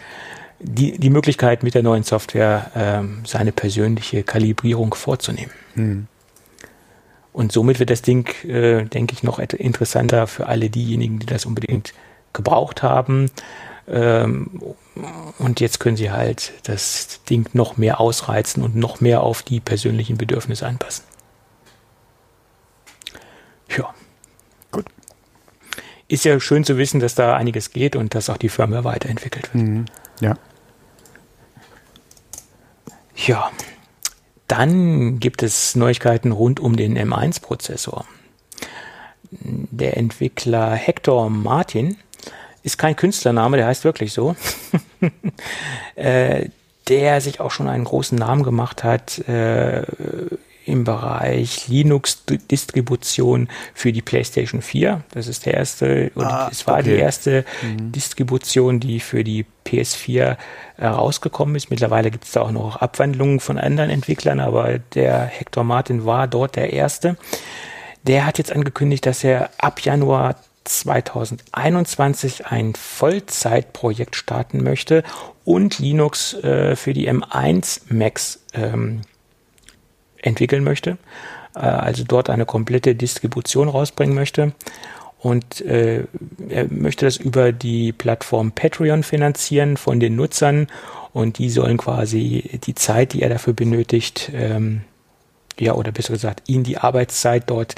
die, die Möglichkeit mit der neuen Software ähm, seine persönliche Kalibrierung vorzunehmen. Hm. Und somit wird das Ding, äh, denke ich, noch interessanter für alle diejenigen, die das unbedingt gebraucht haben. Ähm, und jetzt können sie halt das Ding noch mehr ausreizen und noch mehr auf die persönlichen Bedürfnisse anpassen. Ja. Gut. Ist ja schön zu wissen, dass da einiges geht und dass auch die Firmware weiterentwickelt wird. Mhm. Ja. Ja, dann gibt es Neuigkeiten rund um den M1-Prozessor. Der Entwickler Hector Martin ist kein Künstlername, der heißt wirklich so. äh, der sich auch schon einen großen Namen gemacht hat äh, im Bereich Linux-Distribution für die PlayStation 4. Das ist der erste, oder Ah, es war die okay. erste Distribution, die für die PS4 äh, rausgekommen ist. Mittlerweile gibt es da auch noch Abwandlungen von anderen Entwicklern, aber der Hector Martin war dort der erste. Der hat jetzt angekündigt, dass er ab Januar 2021 ein Vollzeitprojekt starten möchte und Linux äh, für die M1 Macs ähm, entwickeln möchte. Äh, also dort eine komplette Distribution rausbringen möchte. Und äh, er möchte das über die Plattform Patreon finanzieren von den Nutzern. Und die sollen quasi die Zeit, die er dafür benötigt, ähm, ja, oder besser gesagt, ihn die Arbeitszeit dort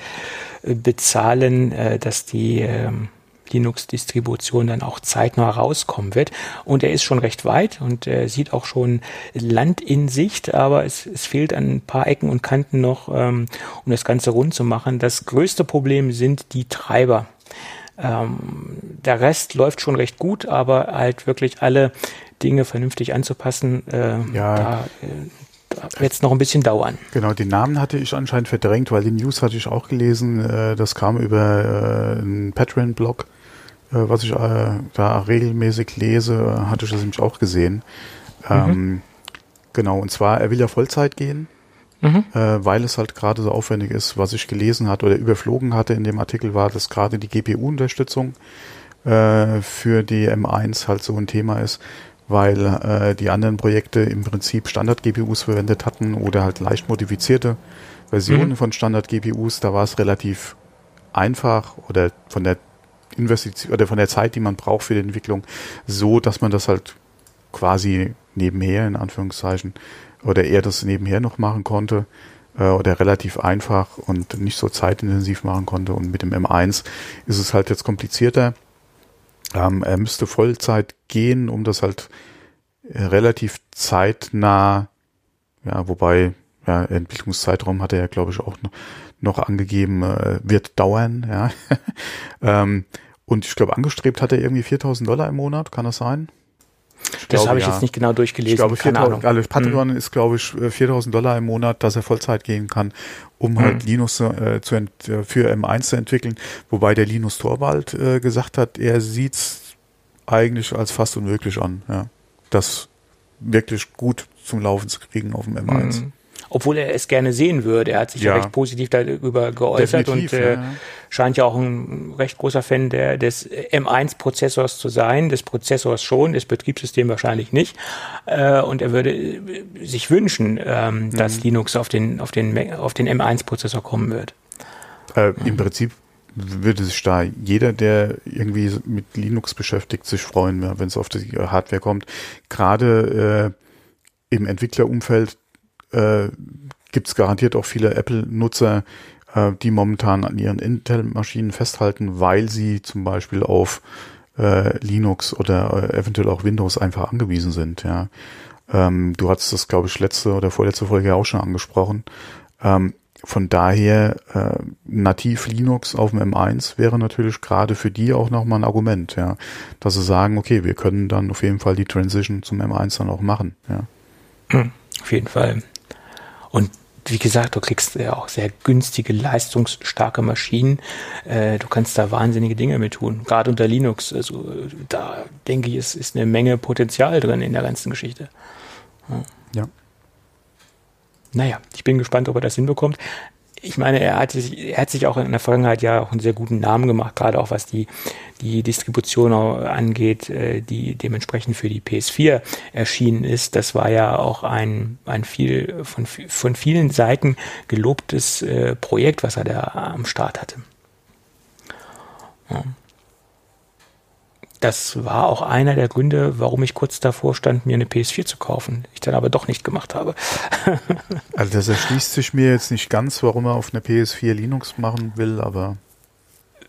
äh, bezahlen, äh, dass die ähm, Linux-Distribution dann auch zeitnah rauskommen wird. Und er ist schon recht weit und er sieht auch schon Land in Sicht, aber es, es fehlt an ein paar Ecken und Kanten noch, ähm, um das Ganze rund zu machen. Das größte Problem sind die Treiber. Ähm, der Rest läuft schon recht gut, aber halt wirklich alle Dinge vernünftig anzupassen, äh, Ja. da, äh, wird es noch ein bisschen dauern. Genau, den Namen hatte ich anscheinend verdrängt, weil die News hatte ich auch gelesen. Äh, das kam über äh, einen Patreon-Blog, äh, was ich äh, da regelmäßig lese, hatte ich das nämlich auch gesehen. Ähm, genau, und zwar, er will ja Vollzeit gehen, Mhm. äh, weil es halt gerade so aufwendig ist. Was ich gelesen hatte oder überflogen hatte in dem Artikel war, dass gerade die GPU-Unterstützung äh, für die M1 halt so ein Thema ist, weil äh, die anderen Projekte im Prinzip Standard-GPUs verwendet hatten oder halt leicht modifizierte Versionen mhm. von Standard-GPUs. Da war es relativ einfach oder von der Investition oder von der Zeit, die man braucht für die Entwicklung, so, dass man das halt quasi nebenher in Anführungszeichen oder er das nebenher noch machen konnte äh, oder relativ einfach und nicht so zeitintensiv machen konnte. Und mit dem M1 ist es halt jetzt komplizierter. Ähm, er müsste Vollzeit gehen, um das halt relativ zeitnah, ja, wobei ja, Entwicklungszeitraum hat er ja, glaube ich, auch noch, angegeben, äh, wird dauern, ja. ähm, und ich glaube, angestrebt hat er irgendwie 4000 Dollar im Monat, kann das sein? Ich das habe ich ja. jetzt nicht genau durchgelesen. Ich glaube, 4000, also Patreon hm. ist, glaube ich, 4000 Dollar im Monat, dass er Vollzeit gehen kann, um hm. halt Linux äh, zu äh, für M1 zu entwickeln. Wobei der Linus Torwald äh, gesagt hat, er sieht's eigentlich als fast unmöglich an, ja. Das wirklich gut zum Laufen zu kriegen auf dem M1. Hm obwohl er es gerne sehen würde. Er hat sich ja, ja recht positiv darüber geäußert Definitiv, und äh, ja. scheint ja auch ein recht großer Fan der, des M1-Prozessors zu sein, des Prozessors schon, des Betriebssystems wahrscheinlich nicht. Äh, und er würde äh, sich wünschen, ähm, mhm. dass Linux auf den, auf den, auf den M1-Prozessor kommen wird. Äh, Im Prinzip würde sich da jeder, der irgendwie mit Linux beschäftigt, sich freuen, wenn es auf die Hardware kommt. Gerade äh, im Entwicklerumfeld äh, gibt es garantiert auch viele Apple-Nutzer, äh, die momentan an ihren Intel-Maschinen festhalten, weil sie zum Beispiel auf äh, Linux oder äh, eventuell auch Windows einfach angewiesen sind. Ja, ähm, du hattest das, glaube ich, letzte oder vorletzte Folge auch schon angesprochen. Ähm, von daher äh, nativ Linux auf dem M1 wäre natürlich gerade für die auch nochmal ein Argument, ja, dass sie sagen, okay, wir können dann auf jeden Fall die Transition zum M1 dann auch machen, ja. Hm, auf jeden Fall. Und wie gesagt, du kriegst ja auch sehr günstige, leistungsstarke Maschinen. Äh, du kannst da wahnsinnige Dinge mit tun. Gerade unter Linux. Also da denke ich, ist, ist eine Menge Potenzial drin in der ganzen Geschichte. Ja. ja. Naja, ich bin gespannt, ob er das hinbekommt ich meine, er hat, sich, er hat sich auch in der Vergangenheit ja auch einen sehr guten Namen gemacht, gerade auch was die, die Distribution angeht, äh, die dementsprechend für die PS4 erschienen ist. Das war ja auch ein, ein viel, von, von vielen Seiten gelobtes äh, Projekt, was er da am Start hatte. Ja das war auch einer der Gründe, warum ich kurz davor stand, mir eine PS4 zu kaufen. Ich dann aber doch nicht gemacht habe. also das erschließt sich mir jetzt nicht ganz, warum er auf einer PS4 Linux machen will, aber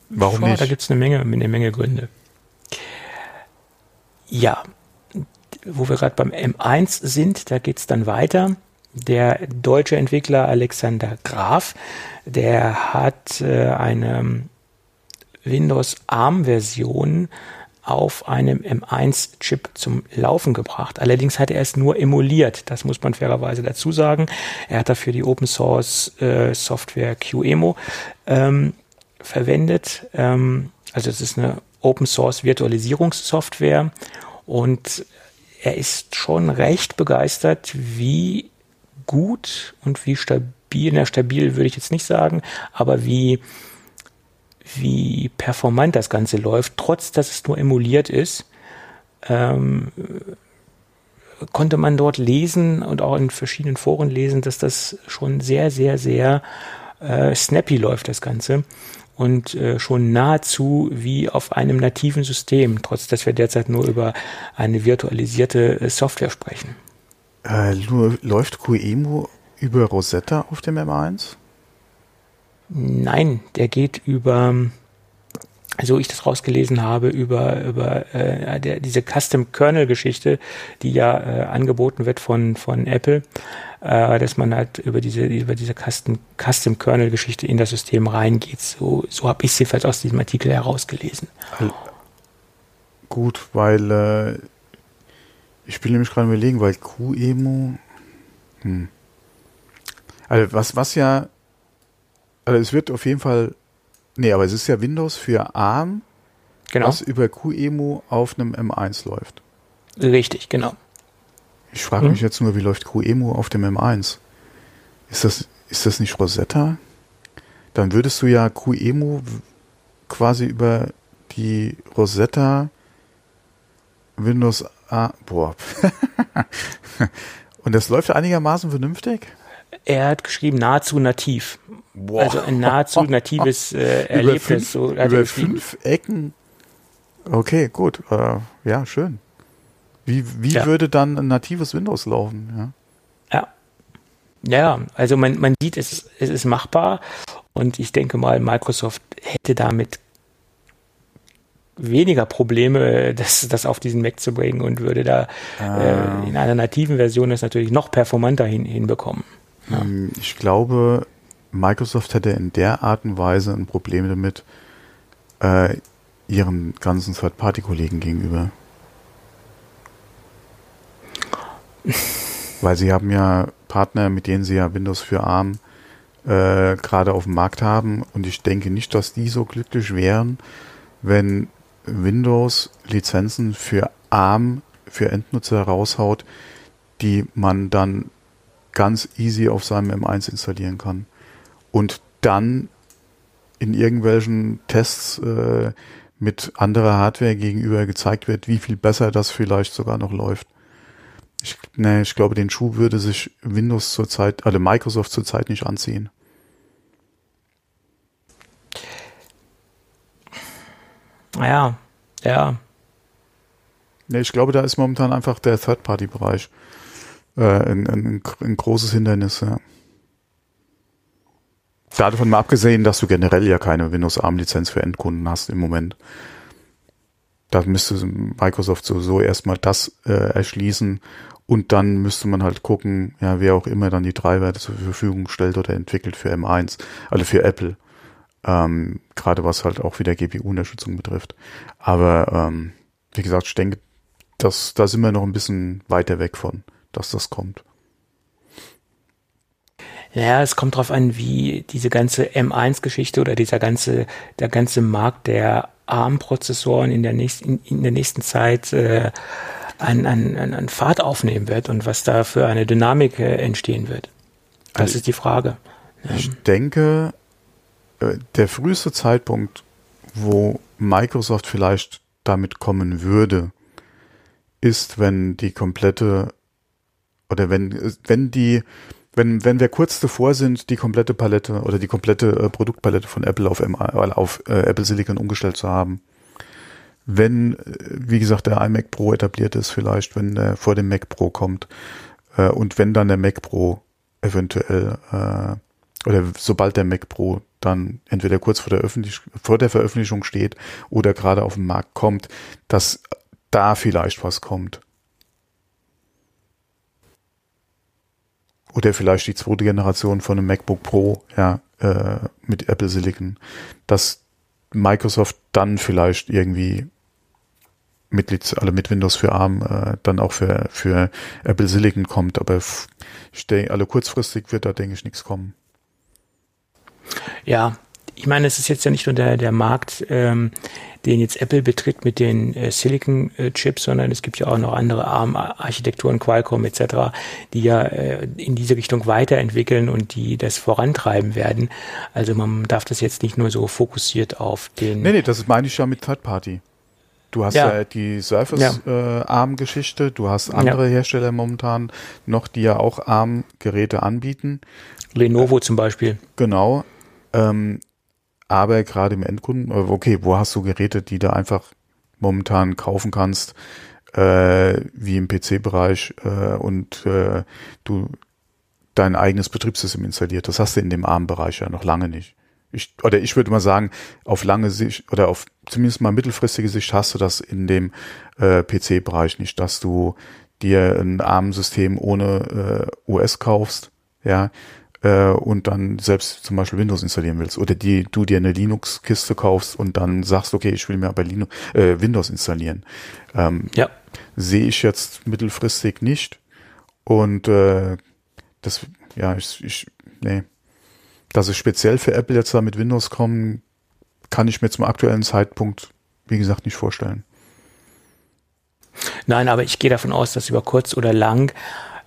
warum Boah, nicht? Da gibt es eine Menge, eine Menge Gründe. Ja, wo wir gerade beim M1 sind, da geht es dann weiter. Der deutsche Entwickler Alexander Graf, der hat äh, eine Windows ARM-Version auf einem M1-Chip zum Laufen gebracht. Allerdings hat er es nur emuliert. Das muss man fairerweise dazu sagen. Er hat dafür die Open Source äh, Software QEMU ähm, verwendet. Ähm, also es ist eine Open Source Virtualisierungssoftware und er ist schon recht begeistert, wie gut und wie stabil, na stabil würde ich jetzt nicht sagen, aber wie wie performant das Ganze läuft, trotz dass es nur emuliert ist, ähm, konnte man dort lesen und auch in verschiedenen Foren lesen, dass das schon sehr, sehr, sehr äh, snappy läuft, das Ganze. Und äh, schon nahezu wie auf einem nativen System, trotz dass wir derzeit nur über eine virtualisierte äh, Software sprechen. Äh, läuft QEMU über Rosetta auf dem M1? Nein, der geht über, so ich das rausgelesen habe, über, über äh, der, diese Custom Kernel Geschichte, die ja äh, angeboten wird von, von Apple, äh, dass man halt über diese, über diese Custom, Custom Kernel Geschichte in das System reingeht. So, so habe ich es jedenfalls aus diesem Artikel herausgelesen. Gut, weil äh, ich bin nämlich gerade überlegen, weil QEMU, hm. Also was, was ja also es wird auf jeden Fall, nee, aber es ist ja Windows für ARM, genau. was über QEMU auf einem M1 läuft. Richtig, genau. Ich frage mich mhm. jetzt nur, wie läuft QEMU auf dem M1? Ist das, ist das nicht Rosetta? Dann würdest du ja QEMU quasi über die Rosetta Windows A, boah. Und das läuft einigermaßen vernünftig? Er hat geschrieben nahezu nativ. Boah. Also ein nahezu natives äh, Erlebnis. Über fünf, so über fünf Ecken. Okay, gut. Äh, ja, schön. Wie, wie ja. würde dann ein natives Windows laufen? Ja. Ja, ja also man, man sieht, es, es ist machbar und ich denke mal, Microsoft hätte damit weniger Probleme, das, das auf diesen Mac zu bringen und würde da ah. äh, in einer nativen Version das natürlich noch performanter hin, hinbekommen. Ja. Hm, ich glaube, Microsoft hätte in der Art und Weise ein Problem damit, äh, ihren ganzen Third-Party-Kollegen gegenüber. Weil sie haben ja Partner, mit denen sie ja Windows für ARM äh, gerade auf dem Markt haben und ich denke nicht, dass die so glücklich wären, wenn Windows Lizenzen für ARM für Endnutzer raushaut, die man dann ganz easy auf seinem M1 installieren kann. Und dann in irgendwelchen Tests äh, mit anderer Hardware gegenüber gezeigt wird, wie viel besser das vielleicht sogar noch läuft. Ich, ne, ich glaube, den Schuh würde sich Windows zurzeit, also Microsoft zurzeit nicht anziehen. Ja, ja. Ne, ich glaube, da ist momentan einfach der Third-Party-Bereich äh, ein, ein, ein großes Hindernis, ja. Davon mal abgesehen, dass du generell ja keine Windows ARM-Lizenz für Endkunden hast im Moment. Da müsste Microsoft sowieso erstmal das äh, erschließen und dann müsste man halt gucken, ja, wer auch immer dann die Treiber zur Verfügung stellt oder entwickelt für M1, also für Apple. Ähm, Gerade was halt auch wieder GPU-Unterstützung betrifft. Aber ähm, wie gesagt, ich denke, das, da sind wir noch ein bisschen weiter weg von, dass das kommt. Naja, es kommt darauf an, wie diese ganze M1-Geschichte oder dieser ganze, der ganze Markt der ARM-Prozessoren in der nächsten, in, in der nächsten Zeit äh, an, an, an Fahrt aufnehmen wird und was da für eine Dynamik äh, entstehen wird. Das also ist die Frage. Ich ähm. denke, äh, der früheste Zeitpunkt, wo Microsoft vielleicht damit kommen würde, ist, wenn die komplette oder wenn, wenn die wenn, wenn wir kurz davor sind, die komplette Palette oder die komplette äh, Produktpalette von Apple auf, M auf äh, Apple Silicon umgestellt zu haben. Wenn, äh, wie gesagt, der iMac Pro etabliert ist, vielleicht, wenn der vor dem Mac Pro kommt, äh, und wenn dann der Mac Pro eventuell, äh, oder sobald der Mac Pro dann entweder kurz vor der, Öffentlich vor der Veröffentlichung steht oder gerade auf den Markt kommt, dass da vielleicht was kommt. Oder vielleicht die zweite Generation von einem MacBook Pro, ja, äh, mit Apple Silicon, dass Microsoft dann vielleicht irgendwie mit, also mit Windows für ARM äh, dann auch für, für Apple Silicon kommt, aber ich denke, alle kurzfristig wird da, denke ich, nichts kommen. Ja, ich meine, es ist jetzt ja nicht nur der, der Markt, ähm, den jetzt Apple betritt mit den äh, Silicon-Chips, sondern es gibt ja auch noch andere ARM-Architekturen, Qualcomm etc., die ja äh, in diese Richtung weiterentwickeln und die das vorantreiben werden. Also man darf das jetzt nicht nur so fokussiert auf den. Nee, nee, das meine ich ja mit Third Party. Du hast ja, ja die Surface-ARM-Geschichte, ja. äh, du hast andere ja. Hersteller momentan noch, die ja auch ARM-Geräte anbieten. Lenovo äh, zum Beispiel. Genau. Ähm, aber gerade im Endkunden, äh, okay, wo hast du Geräte, die du einfach momentan kaufen kannst, äh, wie im PC-Bereich äh, und äh, du dein eigenes Betriebssystem installiert. Das hast du in dem ARM-Bereich ja noch lange nicht. Ich, oder ich würde mal sagen, auf lange Sicht oder auf zumindest mal mittelfristige Sicht hast du das in dem äh, PC-Bereich nicht, dass du dir ein ARM-System ohne äh, US kaufst, ja, äh, und dann selbst zum Beispiel Windows installieren willst oder die, du dir eine Linux-Kiste kaufst und dann sagst, okay, ich will mir aber Linux, äh, Windows installieren. Ähm, ja. Sehe ich jetzt mittelfristig nicht. Und äh, das, ja, ich, ich, nee. Dass es speziell für Apple jetzt da mit Windows kommen, kann ich mir zum aktuellen Zeitpunkt, wie gesagt, nicht vorstellen. Nein, aber ich gehe davon aus, dass über kurz oder lang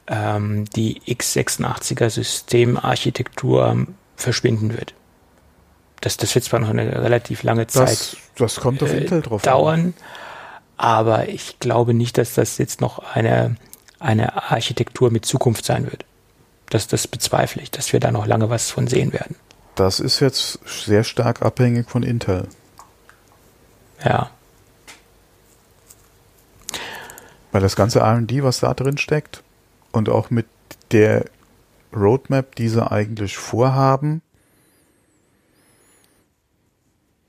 ähm, die x86er Systemarchitektur verschwinden wird. Das, das wird zwar noch eine relativ lange Zeit das, das kommt auf äh, Intel drauf dauern, aber ich glaube nicht, dass das jetzt noch eine, eine Architektur mit Zukunft sein wird. Das, das bezweifle ich, dass wir da noch lange was von sehen werden. Das ist jetzt sehr stark abhängig von Intel. Ja. Weil das ganze RD, was da drin steckt und auch mit der Roadmap, die sie eigentlich vorhaben,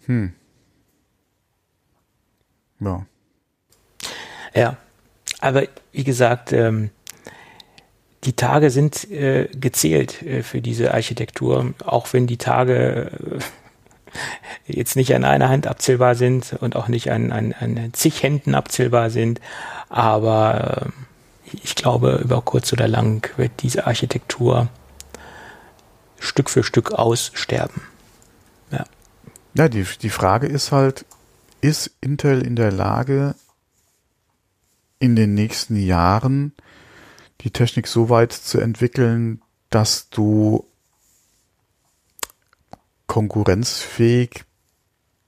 hm. Ja. Ja. Aber wie gesagt, ähm, die Tage sind äh, gezählt äh, für diese Architektur, auch wenn die Tage äh, jetzt nicht an einer Hand abzählbar sind und auch nicht an, an, an zig Händen abzählbar sind. Aber äh, ich glaube, über kurz oder lang wird diese Architektur Stück für Stück aussterben. Ja. Ja, die, die Frage ist halt, ist Intel in der Lage, in den nächsten Jahren die Technik so weit zu entwickeln, dass du konkurrenzfähig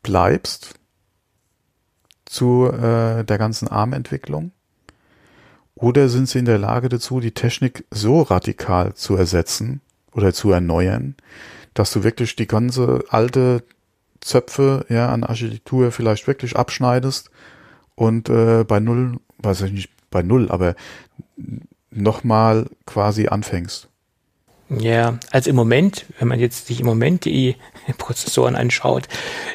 bleibst zu äh, der ganzen ARM-Entwicklung? Oder sind sie in der Lage dazu, die Technik so radikal zu ersetzen oder zu erneuern, dass du wirklich die ganze alte Zöpfe ja an Architektur vielleicht wirklich abschneidest und äh, bei null, weiß ich nicht bei null, aber nochmal quasi anfängst. Ja, also im Moment, wenn man jetzt sich im Moment die Prozessoren anschaut,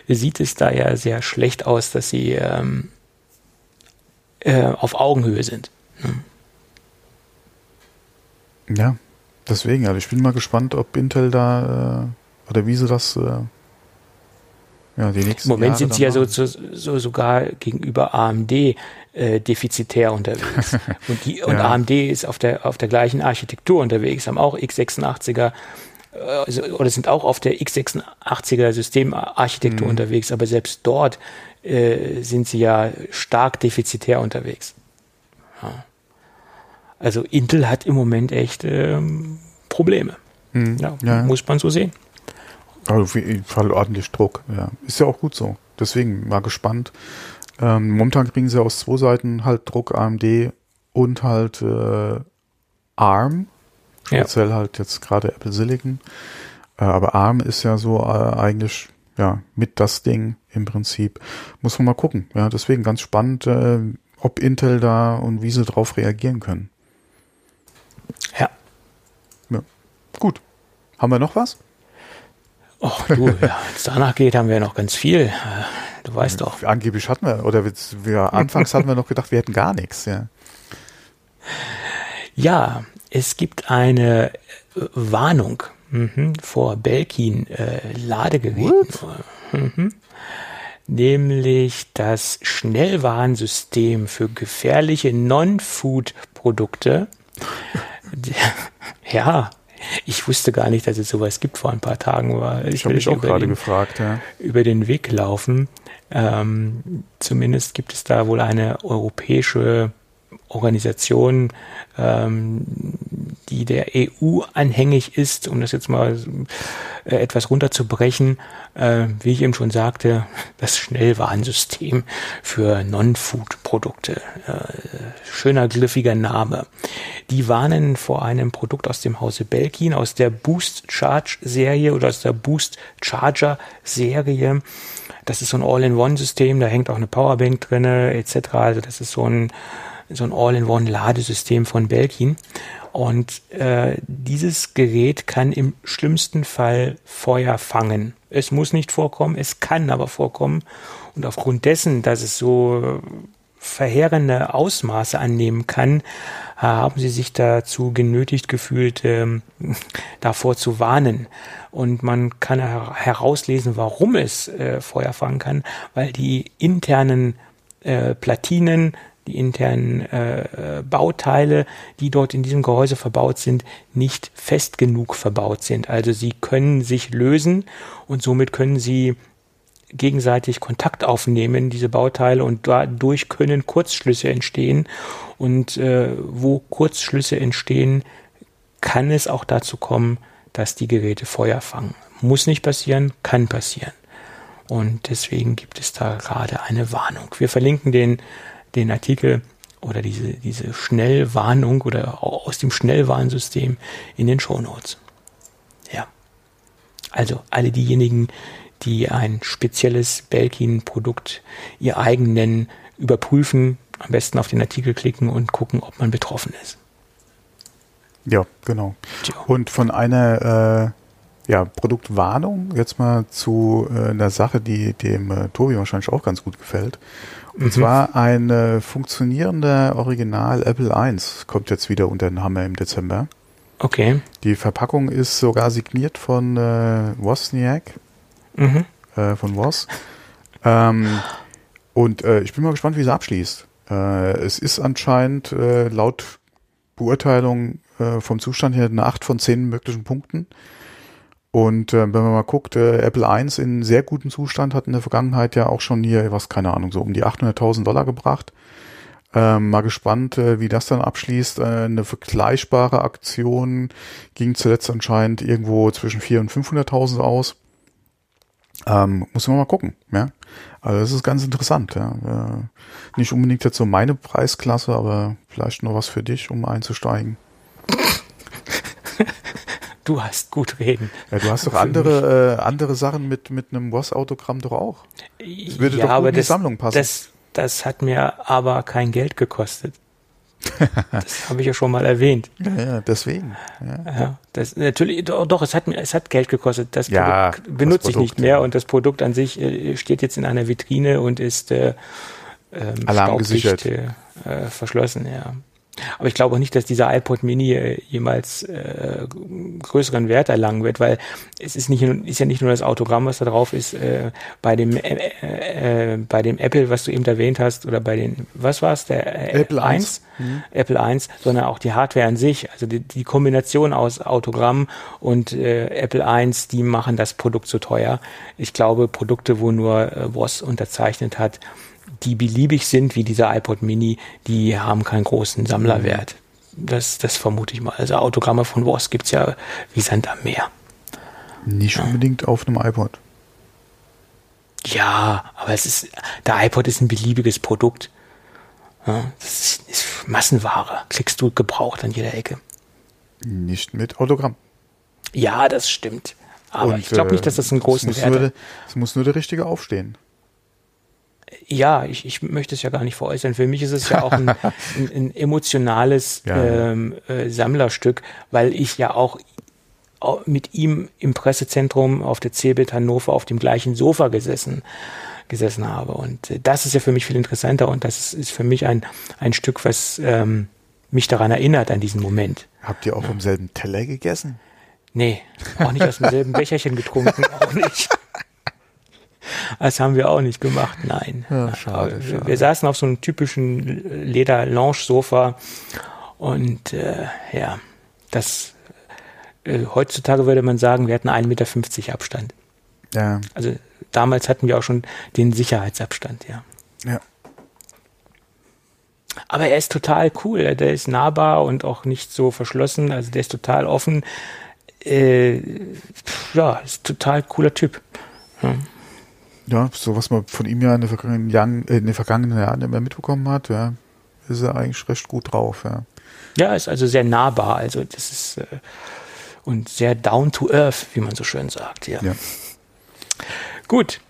sieht es da ja sehr schlecht aus, dass sie ähm, äh, auf Augenhöhe sind. Ja, deswegen, also ich bin mal gespannt, ob Intel da äh, oder wie sie das äh, ja, die nächsten Im Moment Jahre sind sie ja so, so, so, sogar gegenüber AMD äh, defizitär unterwegs. und die, und ja. AMD ist auf der, auf der gleichen Architektur unterwegs, haben auch x86er äh, oder sind auch auf der x86er Systemarchitektur mhm. unterwegs, aber selbst dort äh, sind sie ja stark defizitär unterwegs. Ja. Also Intel hat im Moment echt ähm, Probleme. Mhm. Ja, ja, muss man so sehen. Also auf jeden Fall ordentlich Druck, ja. Ist ja auch gut so. Deswegen mal gespannt. Ähm, momentan kriegen sie aus zwei Seiten halt Druck AMD und halt äh, ARM. Speziell ja. halt jetzt gerade Apple Silicon. Äh, aber ARM ist ja so äh, eigentlich ja mit das Ding im Prinzip. Muss man mal gucken. Ja, deswegen ganz spannend, äh, ob Intel da und wie sie drauf reagieren können. Ja. ja. Gut. Haben wir noch was? Ach du, ja, wenn es danach geht, haben wir noch ganz viel. Du weißt doch. Angeblich hatten wir, oder wir, anfangs hatten wir noch gedacht, wir hätten gar nichts, ja. Ja, es gibt eine äh, Warnung mhm, vor Belkin äh. Mhm. Nämlich das Schnellwarnsystem für gefährliche Non-Food-Produkte. Ja, ich wusste gar nicht, dass es sowas gibt vor ein paar Tagen. War ich habe mich auch gerade gefragt, ja. Über den Weg laufen. Ähm, zumindest gibt es da wohl eine europäische Organisation, ähm, die der EU anhängig ist, um das jetzt mal äh, etwas runterzubrechen, äh, wie ich eben schon sagte, das Schnellwarnsystem für Non-Food-Produkte. Äh, schöner, gliffiger Name. Die warnen vor einem Produkt aus dem Hause Belkin, aus der Boost Charge Serie oder aus der Boost Charger Serie. Das ist so ein All-in-One-System, da hängt auch eine Powerbank drinne etc. Also das ist so ein so ein All-in-One-Ladesystem von Belkin. Und äh, dieses Gerät kann im schlimmsten Fall Feuer fangen. Es muss nicht vorkommen, es kann aber vorkommen. Und aufgrund dessen, dass es so verheerende Ausmaße annehmen kann, haben sie sich dazu genötigt gefühlt, ähm, davor zu warnen. Und man kann herauslesen, warum es äh, Feuer fangen kann, weil die internen äh, Platinen die internen äh, Bauteile, die dort in diesem Gehäuse verbaut sind, nicht fest genug verbaut sind. Also sie können sich lösen und somit können sie gegenseitig Kontakt aufnehmen, diese Bauteile, und dadurch können Kurzschlüsse entstehen. Und äh, wo Kurzschlüsse entstehen, kann es auch dazu kommen, dass die Geräte Feuer fangen. Muss nicht passieren, kann passieren. Und deswegen gibt es da gerade eine Warnung. Wir verlinken den den Artikel oder diese, diese Schnellwarnung oder aus dem Schnellwarnsystem in den Show Notes. Ja. Also alle diejenigen, die ein spezielles Belkin-Produkt ihr eigen nennen, überprüfen, am besten auf den Artikel klicken und gucken, ob man betroffen ist. Ja, genau. Tja. Und von einer äh, ja, Produktwarnung jetzt mal zu äh, einer Sache, die dem äh, Tobi wahrscheinlich auch ganz gut gefällt. Und mhm. zwar ein äh, funktionierender Original Apple I kommt jetzt wieder unter den Hammer im Dezember. Okay. Die Verpackung ist sogar signiert von äh, Wozniak, mhm. äh, von Woz. Ähm, und äh, ich bin mal gespannt, wie sie abschließt. Äh, es ist anscheinend äh, laut Beurteilung äh, vom Zustand her eine 8 von 10 möglichen Punkten. Und äh, wenn man mal guckt, äh, Apple I in sehr gutem Zustand hat in der Vergangenheit ja auch schon hier, was keine Ahnung, so um die 800.000 Dollar gebracht. Ähm, mal gespannt, äh, wie das dann abschließt. Äh, eine vergleichbare Aktion ging zuletzt anscheinend irgendwo zwischen 400.000 und 500.000 aus. Ähm, muss man mal gucken. Ja? Also das ist ganz interessant. Ja? Äh, nicht unbedingt jetzt so meine Preisklasse, aber vielleicht noch was für dich, um einzusteigen. Du hast gut reden. Ja, du hast doch andere, äh, andere Sachen mit, mit einem Boss-Autogramm doch auch. Das würde ja, doch gut in die das, Sammlung passen. Das, das hat mir aber kein Geld gekostet. das habe ich ja schon mal erwähnt. Ja, ja deswegen. Ja. ja. das natürlich doch, doch, es hat mir es hat Geld gekostet. Das ja, Produkt benutze das Produkt, ich nicht mehr und das Produkt an sich äh, steht jetzt in einer Vitrine und ist äh, ähm, Alarmgesichert. Äh, verschlossen, ja. Aber ich glaube auch nicht, dass dieser iPod Mini äh, jemals äh, größeren Wert erlangen wird, weil es ist nicht ist ja nicht nur das Autogramm, was da drauf ist. Äh, bei dem äh, äh, bei dem Apple, was du eben erwähnt hast, oder bei den was war es der äh, Apple 1, mhm. Apple 1, sondern auch die Hardware an sich, also die, die Kombination aus Autogramm und äh, Apple 1, die machen das Produkt so teuer. Ich glaube, Produkte, wo nur äh, WOS unterzeichnet hat, die beliebig sind, wie dieser iPod Mini, die haben keinen großen Sammlerwert. Das, das vermute ich mal. Also Autogramme von Woz gibt's ja wie Sand am Meer. Nicht ja. unbedingt auf einem iPod. Ja, aber es ist, der iPod ist ein beliebiges Produkt. Ja, das ist, ist Massenware. Kriegst du gebraucht an jeder Ecke. Nicht mit Autogramm. Ja, das stimmt. Aber Und, ich glaube nicht, dass das einen großen Wert hat. Es muss nur der Richtige aufstehen ja, ich, ich möchte es ja gar nicht veräußern. Für mich ist es ja auch ein, ein, ein emotionales ja. ähm, äh, Sammlerstück, weil ich ja auch mit ihm im Pressezentrum auf der CeBIT Hannover auf dem gleichen Sofa gesessen gesessen habe. Und äh, das ist ja für mich viel interessanter und das ist für mich ein, ein Stück, was ähm, mich daran erinnert, an diesen Moment. Habt ihr auch ja. vom selben Teller gegessen? Nee, auch nicht aus demselben Becherchen getrunken, auch nicht. Das haben wir auch nicht gemacht, nein. Ja, schade, wir, schade. wir saßen auf so einem typischen Leder-Lounge-Sofa und äh, ja, das äh, heutzutage würde man sagen, wir hatten 1,50 Meter Abstand. Ja. Also damals hatten wir auch schon den Sicherheitsabstand, ja. Ja. Aber er ist total cool, der ist nahbar und auch nicht so verschlossen, also der ist total offen. Äh, ja, ist total cooler Typ. Ja. Ja, so was man von ihm ja in den vergangenen Jahren, äh, in den vergangenen Jahren immer mitbekommen hat, ja, ist er eigentlich recht gut drauf, ja. Ja, ist also sehr nahbar, also das ist äh, und sehr down to earth, wie man so schön sagt, ja. ja. Gut.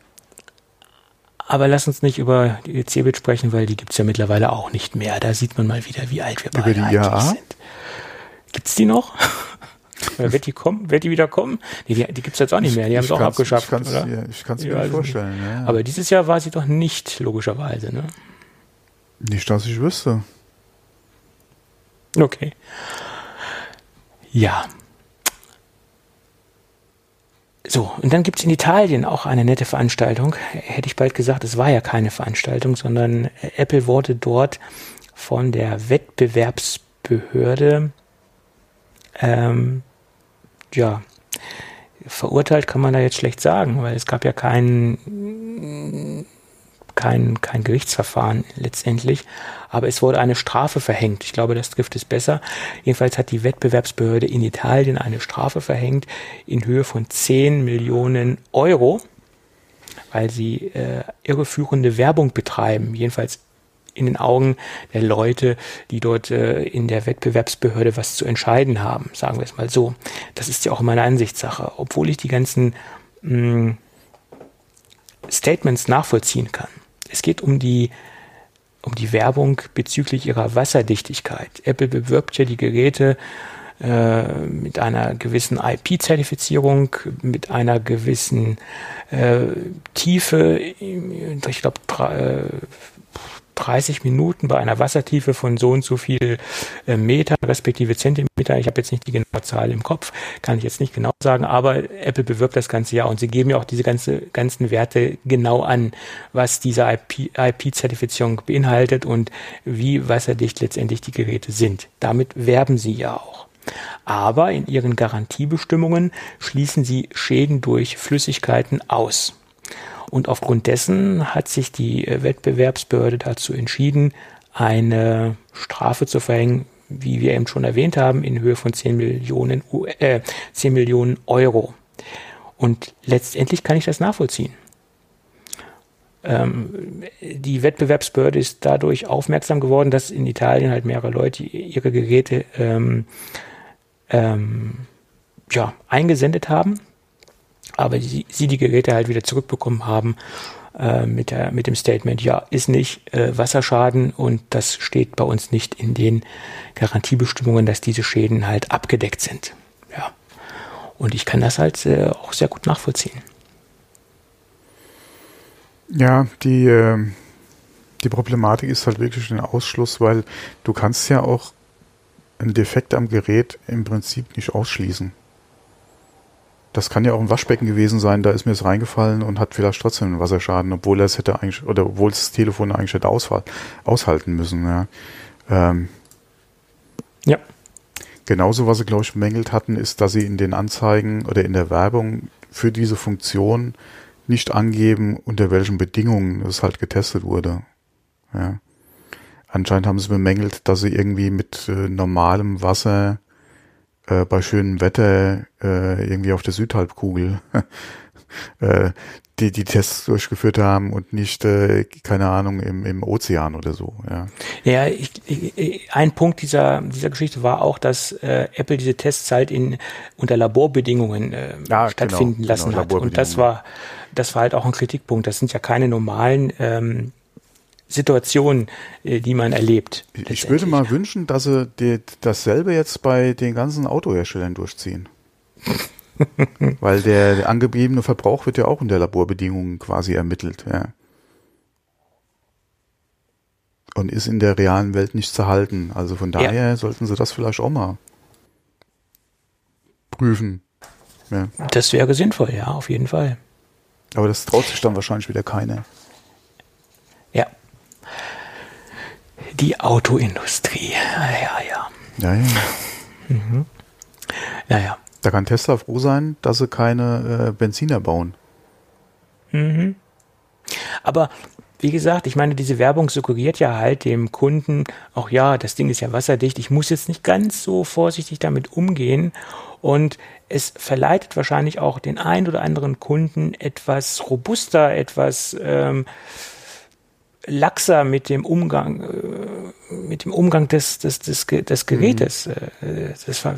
Aber lass uns nicht über die Cebit sprechen, weil die gibt's ja mittlerweile auch nicht mehr. Da sieht man mal wieder, wie alt wir beide über die eigentlich sind. Gibt's die noch? Wird die kommen? Wird die wieder kommen? Nee, die, die gibt es jetzt auch nicht mehr. Die haben es auch abgeschafft. Ich kann es ja, mir nicht vorstellen. Ja. Aber dieses Jahr war sie doch nicht, logischerweise. Ne? Nicht, dass ich wüsste. Okay. Ja. So, und dann gibt es in Italien auch eine nette Veranstaltung. Hätte ich bald gesagt, es war ja keine Veranstaltung, sondern Apple wurde dort von der Wettbewerbsbehörde ähm, ja, verurteilt kann man da jetzt schlecht sagen, weil es gab ja kein, kein, kein Gerichtsverfahren letztendlich, aber es wurde eine Strafe verhängt. Ich glaube, das trifft es besser. Jedenfalls hat die Wettbewerbsbehörde in Italien eine Strafe verhängt in Höhe von 10 Millionen Euro, weil sie äh, irreführende Werbung betreiben, jedenfalls in den Augen der Leute, die dort äh, in der Wettbewerbsbehörde was zu entscheiden haben, sagen wir es mal so. Das ist ja auch immer eine Ansichtssache. Obwohl ich die ganzen mh, mm, Statements nachvollziehen kann. Es geht um die um die Werbung bezüglich ihrer Wasserdichtigkeit. Apple bewirbt ja die Geräte äh, mit einer gewissen IP-Zertifizierung, mit einer gewissen äh, Tiefe, ich glaube, äh, 30 Minuten bei einer Wassertiefe von so und so viel äh, Meter respektive Zentimeter. Ich habe jetzt nicht die genaue Zahl im Kopf, kann ich jetzt nicht genau sagen, aber Apple bewirbt das ganze ja und sie geben ja auch diese ganze, ganzen Werte genau an, was diese IP-Zertifizierung IP beinhaltet und wie wasserdicht letztendlich die Geräte sind. Damit werben sie ja auch. Aber in ihren Garantiebestimmungen schließen sie Schäden durch Flüssigkeiten aus. Und aufgrund dessen hat sich die äh, Wettbewerbsbehörde dazu entschieden, eine Strafe zu verhängen, wie wir eben schon erwähnt haben, in Höhe von 10 Millionen, äh, 10 Millionen Euro. Und letztendlich kann ich das nachvollziehen. Ähm, die Wettbewerbsbehörde ist dadurch aufmerksam geworden, dass in Italien halt mehrere Leute ihre Geräte ähm, ähm, ja, eingesendet haben aber die, sie die Geräte halt wieder zurückbekommen haben äh, mit, der, mit dem Statement, ja, ist nicht äh, Wasserschaden und das steht bei uns nicht in den Garantiebestimmungen, dass diese Schäden halt abgedeckt sind. Ja. Und ich kann das halt äh, auch sehr gut nachvollziehen. Ja, die, äh, die Problematik ist halt wirklich ein Ausschluss, weil du kannst ja auch einen Defekt am Gerät im Prinzip nicht ausschließen. Das kann ja auch ein Waschbecken gewesen sein, da ist mir es reingefallen und hat vielleicht trotzdem einen Wasserschaden, obwohl er es hätte eigentlich, oder obwohl das Telefon eigentlich hätte aushalten müssen. Ja. Ähm, ja. Genauso, was sie, glaube ich, bemängelt hatten, ist, dass sie in den Anzeigen oder in der Werbung für diese Funktion nicht angeben, unter welchen Bedingungen es halt getestet wurde. Ja. Anscheinend haben sie bemängelt, dass sie irgendwie mit äh, normalem Wasser äh, bei schönem Wetter äh, irgendwie auf der Südhalbkugel äh, die die Tests durchgeführt haben und nicht, äh, keine Ahnung, im, im Ozean oder so. Ja, ja ich, ich, ein Punkt dieser, dieser Geschichte war auch, dass äh, Apple diese Tests halt in, unter Laborbedingungen äh, ja, genau, stattfinden genau, lassen genau, hat. Und das war, das war halt auch ein Kritikpunkt. Das sind ja keine normalen ähm, Situation, äh, die man erlebt. Ich würde mal wünschen, dass sie die, dasselbe jetzt bei den ganzen Autoherstellern durchziehen. Weil der, der angegebene Verbrauch wird ja auch unter Laborbedingungen quasi ermittelt, ja. Und ist in der realen Welt nicht zu halten. Also von daher ja. sollten sie das vielleicht auch mal prüfen. Ja. Das wäre sinnvoll, ja, auf jeden Fall. Aber das traut sich dann wahrscheinlich wieder keiner. Die Autoindustrie. Ja, ja. Ja, ja. Mhm. Ja, ja. Da kann Tesla froh sein, dass sie keine äh, Benziner bauen. Mhm. Aber wie gesagt, ich meine, diese Werbung suggeriert ja halt dem Kunden auch, ja, das Ding ist ja wasserdicht, ich muss jetzt nicht ganz so vorsichtig damit umgehen. Und es verleitet wahrscheinlich auch den ein oder anderen Kunden etwas robuster, etwas ähm, laxer mit dem Umgang, äh, mit dem Umgang des, des, des, des Gerätes. Mhm. Das war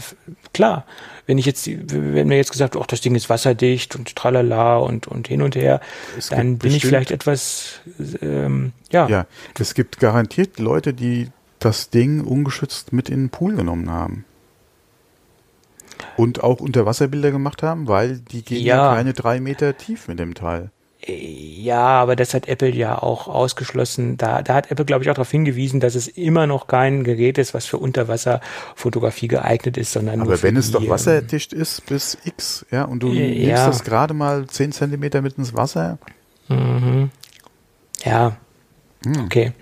klar. Wenn ich jetzt, wenn mir jetzt gesagt, ach, das Ding ist wasserdicht und tralala und, und hin und her, es dann bin ich vielleicht etwas, ähm, ja. Ja, es gibt garantiert Leute, die das Ding ungeschützt mit in den Pool genommen haben. Und auch Unterwasserbilder gemacht haben, weil die gehen ja keine drei Meter tief mit dem Teil. Ja, aber das hat Apple ja auch ausgeschlossen. Da, da hat Apple, glaube ich, auch darauf hingewiesen, dass es immer noch kein Gerät ist, was für Unterwasserfotografie geeignet ist, sondern aber wenn es die, doch wasserdicht ist bis X, ja, und du äh, legst ja. das gerade mal zehn Zentimeter mit ins Wasser. Mhm. Ja. Hm. Okay.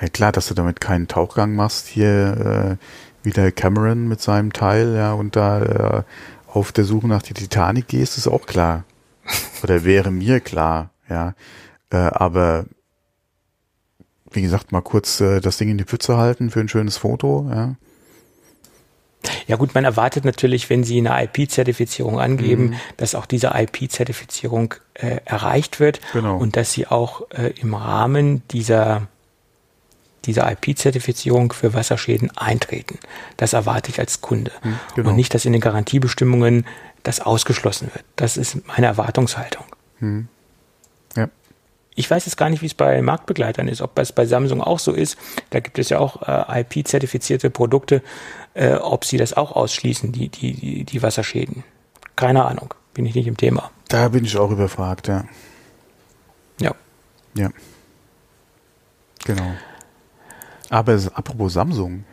Ja, klar, dass du damit keinen Tauchgang machst, hier äh, wieder Cameron mit seinem Teil, ja, und da äh, auf der Suche nach der Titanic gehst, ist auch klar. Oder wäre mir klar, ja. Äh, aber wie gesagt, mal kurz äh, das Ding in die Pfütze halten für ein schönes Foto, ja. Ja gut, man erwartet natürlich, wenn Sie eine IP-Zertifizierung angeben, mhm. dass auch diese IP-Zertifizierung äh, erreicht wird genau. und dass Sie auch äh, im Rahmen dieser dieser IP-Zertifizierung für Wasserschäden eintreten. Das erwarte ich als Kunde. Mhm, genau. Und nicht, dass in den Garantiebestimmungen das ausgeschlossen wird. Das ist meine Erwartungshaltung. Mhm. Ja. Ich weiß jetzt gar nicht, wie es bei Marktbegleitern ist, ob es bei Samsung auch so ist. Da gibt es ja auch äh, IP-zertifizierte Produkte, äh, ob sie das auch ausschließen, die, die, die, die Wasserschäden. Keine Ahnung, bin ich nicht im Thema. Da bin ich auch überfragt, ja. Ja. Ja. Genau. Aber apropos Samsung,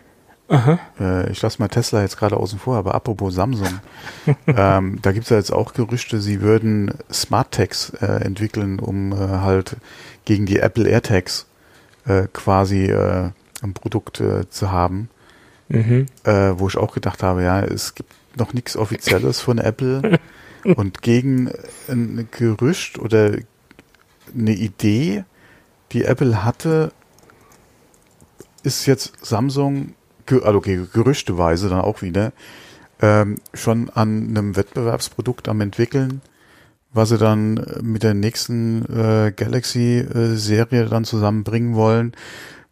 äh, ich lasse mal Tesla jetzt gerade außen vor, aber apropos Samsung, ähm, da gibt es ja jetzt auch Gerüchte, sie würden Smart Tags äh, entwickeln, um äh, halt gegen die Apple AirTags äh, quasi äh, ein Produkt äh, zu haben. Mhm. wo ich auch gedacht habe, ja, es gibt noch nichts Offizielles von Apple und gegen ein Gerücht oder eine Idee, die Apple hatte, ist jetzt Samsung also okay, gerüchteweise dann auch wieder, ähm, schon an einem Wettbewerbsprodukt am entwickeln, was sie dann äh, mit der nächsten äh, Galaxy-Serie dann zusammenbringen wollen,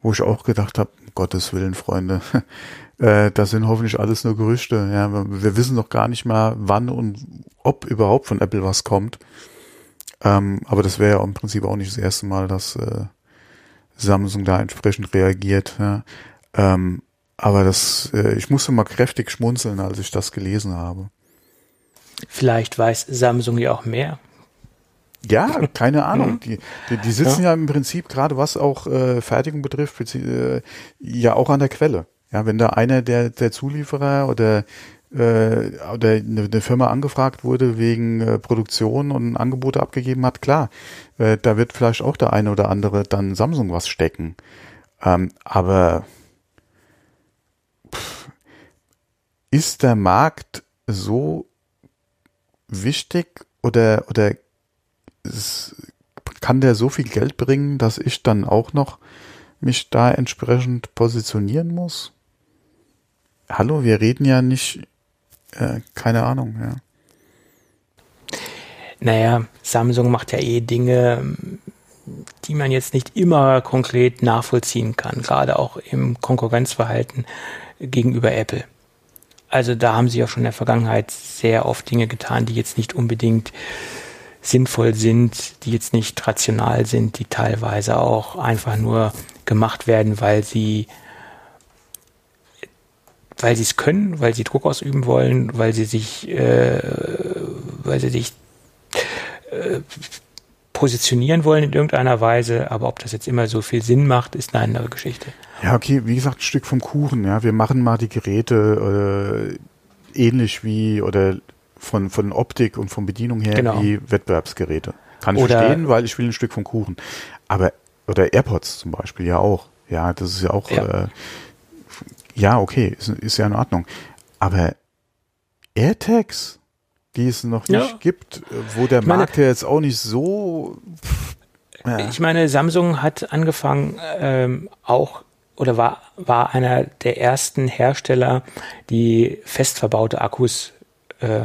wo ich auch gedacht habe, um Gottes Willen, Freunde, äh, das sind hoffentlich alles nur Gerüchte. Ja, wir wissen noch gar nicht mal, wann und ob überhaupt von Apple was kommt. Ähm, aber das wäre ja im Prinzip auch nicht das erste Mal, dass äh, Samsung da entsprechend reagiert. Ja. Ähm, aber das, äh, ich musste mal kräftig schmunzeln, als ich das gelesen habe. Vielleicht weiß Samsung ja auch mehr. Ja, keine Ahnung. Die, die, die sitzen ja. ja. im Prinzip gerade, was auch äh, Fertigung betrifft, äh, ja auch an der Quelle. Ja, wenn da einer der, der Zulieferer oder äh, oder eine, eine Firma angefragt wurde wegen äh, Produktion und Angebote abgegeben hat, klar, äh, da wird vielleicht auch der eine oder andere dann Samsung was stecken. Ähm, aber ist der Markt so wichtig oder, oder kann der so viel Geld bringen, dass ich dann auch noch mich da entsprechend positionieren muss? Hallo, wir reden ja nicht, äh, keine Ahnung, ja. Naja, Samsung macht ja eh Dinge, die man jetzt nicht immer konkret nachvollziehen kann, gerade auch im Konkurrenzverhalten gegenüber Apple. Also da haben sie auch schon in der Vergangenheit sehr oft Dinge getan, die jetzt nicht unbedingt sinnvoll sind, die jetzt nicht rational sind, die teilweise auch einfach nur gemacht werden, weil sie weil sie es können, weil sie Druck ausüben wollen, weil sie sich äh, weil sie sich äh, positionieren wollen in irgendeiner Weise, aber ob das jetzt immer so viel Sinn macht, ist eine andere Geschichte. Ja, okay, wie gesagt, ein Stück vom Kuchen, ja. Wir machen mal die Geräte äh, ähnlich wie oder von, von Optik und von Bedienung her genau. wie Wettbewerbsgeräte. Kann ich oder verstehen, weil ich will ein Stück vom Kuchen. Aber, oder AirPods zum Beispiel ja auch. Ja, das ist ja auch, ja, äh, ja okay, ist, ist ja in Ordnung. Aber AirTags, die es noch nicht ja. gibt, wo der meine, Markt ja jetzt auch nicht so. Ja. Ich meine, Samsung hat angefangen, ähm, auch oder war, war einer der ersten Hersteller, die fest verbaute Akkus äh,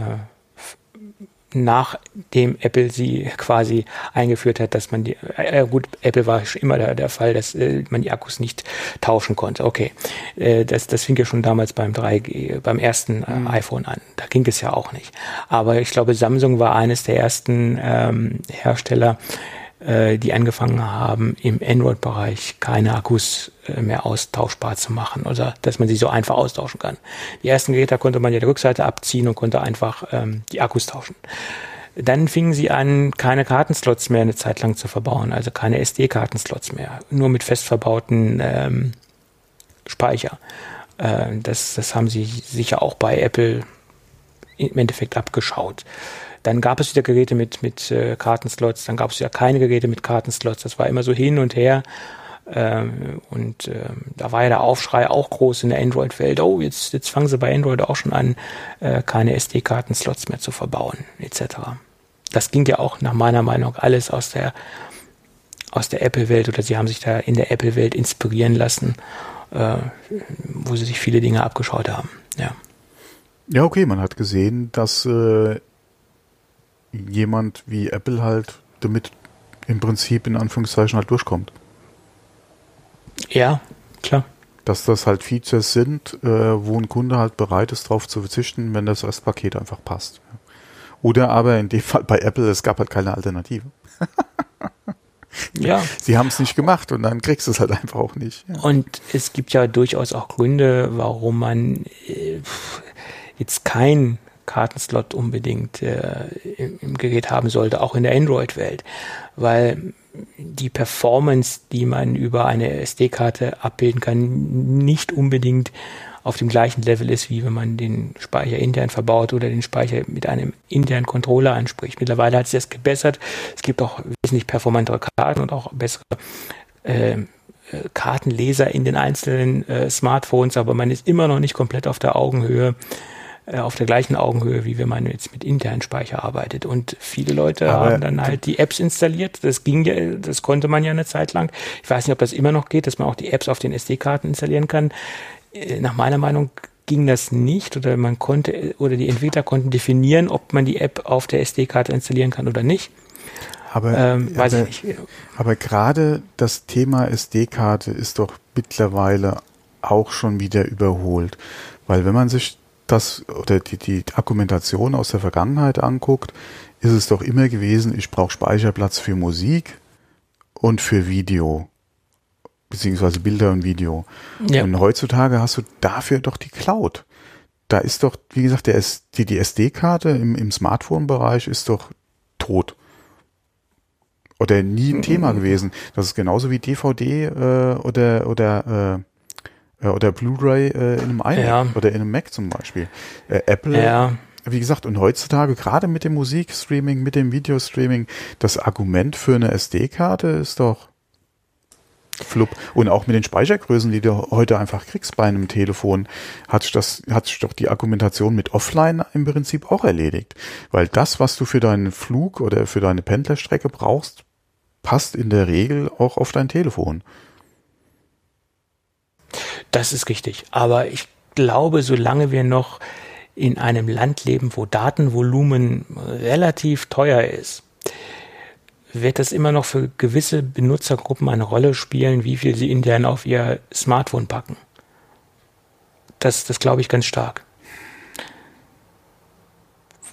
nachdem Apple sie quasi eingeführt hat, dass man die, äh, gut, Apple war schon immer der, der Fall, dass äh, man die Akkus nicht tauschen konnte. Okay, äh, das, das fing ja schon damals beim 3G, beim ersten äh, mhm. iPhone an. Da ging es ja auch nicht. Aber ich glaube, Samsung war eines der ersten ähm, Hersteller, äh, die angefangen haben, im Android-Bereich keine Akkus äh, mehr austauschbar zu machen oder dass man sie so einfach austauschen kann. Die ersten Geräte konnte man ja die Rückseite abziehen und konnte einfach ähm, die Akkus tauschen. Dann fingen sie an, keine Kartenslots mehr eine Zeit lang zu verbauen, also keine SD-Kartenslots mehr, nur mit fest verbauten ähm, Speicher. Äh, das, das haben sie sicher auch bei Apple im Endeffekt abgeschaut. Dann gab es wieder Geräte mit, mit äh, Kartenslots, dann gab es ja keine Geräte mit Kartenslots. Das war immer so hin und her. Ähm, und ähm, da war ja der Aufschrei auch groß in der Android-Welt. Oh, jetzt, jetzt fangen sie bei Android auch schon an, äh, keine SD-Kartenslots mehr zu verbauen, etc. Das ging ja auch nach meiner Meinung alles aus der, aus der Apple-Welt oder sie haben sich da in der Apple-Welt inspirieren lassen, äh, wo sie sich viele Dinge abgeschaut haben. Ja. Ja, okay, man hat gesehen, dass äh, jemand wie Apple halt damit im Prinzip in Anführungszeichen halt durchkommt. Ja, klar. Dass das halt Features sind, äh, wo ein Kunde halt bereit ist, darauf zu verzichten, wenn das als Paket einfach passt. Oder aber in dem Fall bei Apple, es gab halt keine Alternative. ja. Sie haben es nicht gemacht und dann kriegst du es halt einfach auch nicht. Ja. Und es gibt ja durchaus auch Gründe, warum man äh, jetzt kein Kartenslot unbedingt äh, im, im Gerät haben sollte, auch in der Android-Welt, weil die Performance, die man über eine SD-Karte abbilden kann, nicht unbedingt auf dem gleichen Level ist, wie wenn man den Speicher intern verbaut oder den Speicher mit einem internen Controller anspricht. Mittlerweile hat sich das gebessert. Es gibt auch wesentlich performantere Karten und auch bessere äh, äh Kartenleser in den einzelnen äh, Smartphones, aber man ist immer noch nicht komplett auf der Augenhöhe auf der gleichen Augenhöhe, wie wenn man jetzt mit internen Speicher arbeitet. Und viele Leute Aber haben dann halt die Apps installiert. Das ging ja, das konnte man ja eine Zeit lang. Ich weiß nicht, ob das immer noch geht, dass man auch die Apps auf den SD-Karten installieren kann. Äh, nach meiner Meinung ging das nicht oder man konnte oder die Entwickler konnten definieren, ob man die App auf der SD-Karte installieren kann oder nicht. Aber, ähm, weiß aber, ich nicht. aber gerade das Thema SD-Karte ist doch mittlerweile auch schon wieder überholt. Weil wenn man sich das oder die, die Argumentation aus der Vergangenheit anguckt, ist es doch immer gewesen, ich brauche Speicherplatz für Musik und für Video, beziehungsweise Bilder und Video. Ja. Und heutzutage hast du dafür doch die Cloud. Da ist doch, wie gesagt, der, die, die SD-Karte im, im Smartphone-Bereich ist doch tot. Oder nie ein Thema mhm. gewesen. Das ist genauso wie DVD äh, oder, oder äh, oder Blu-ray äh, in einem iMac ja. oder in einem Mac zum Beispiel. Äh, Apple, ja. wie gesagt, und heutzutage gerade mit dem Musikstreaming, mit dem Videostreaming, das Argument für eine SD-Karte ist doch flupp. Und auch mit den Speichergrößen, die du heute einfach kriegst bei einem Telefon, hat sich das, hat sich doch die Argumentation mit Offline im Prinzip auch erledigt. Weil das, was du für deinen Flug oder für deine Pendlerstrecke brauchst, passt in der Regel auch auf dein Telefon. Das ist richtig. Aber ich glaube, solange wir noch in einem Land leben, wo Datenvolumen relativ teuer ist, wird das immer noch für gewisse Benutzergruppen eine Rolle spielen, wie viel sie intern auf ihr Smartphone packen. Das, das glaube ich ganz stark.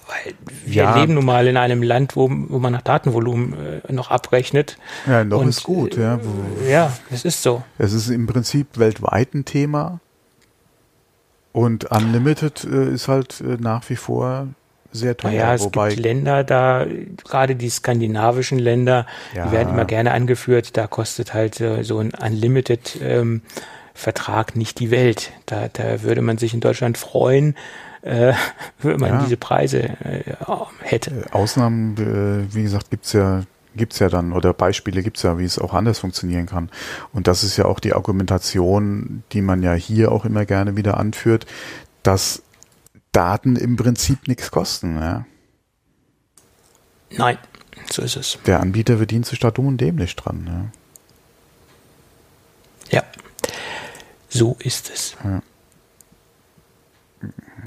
Weil wir ja. leben nun mal in einem Land, wo, wo man nach Datenvolumen äh, noch abrechnet. Ja, noch und, ist gut, ja. Äh, ja, es ist so. Es ist im Prinzip weltweit ein Thema. Und Unlimited äh, ist halt äh, nach wie vor sehr teuer. Ja, es wobei gibt Länder da, gerade die skandinavischen Länder, ja. die werden immer gerne angeführt, da kostet halt äh, so ein Unlimited ähm, Vertrag nicht die Welt. Da, da würde man sich in Deutschland freuen, äh, wenn man ja. diese Preise äh, hätte. Äh, Ausnahmen, äh, wie gesagt, gibt's ja gibt's ja dann oder Beispiele gibt's ja, wie es auch anders funktionieren kann. Und das ist ja auch die Argumentation, die man ja hier auch immer gerne wieder anführt, dass Daten im Prinzip nichts kosten. Ja? Nein, so ist es. Der Anbieter verdient sich da dumm und dämlich dran. Ja, ja. so ist es. Ja.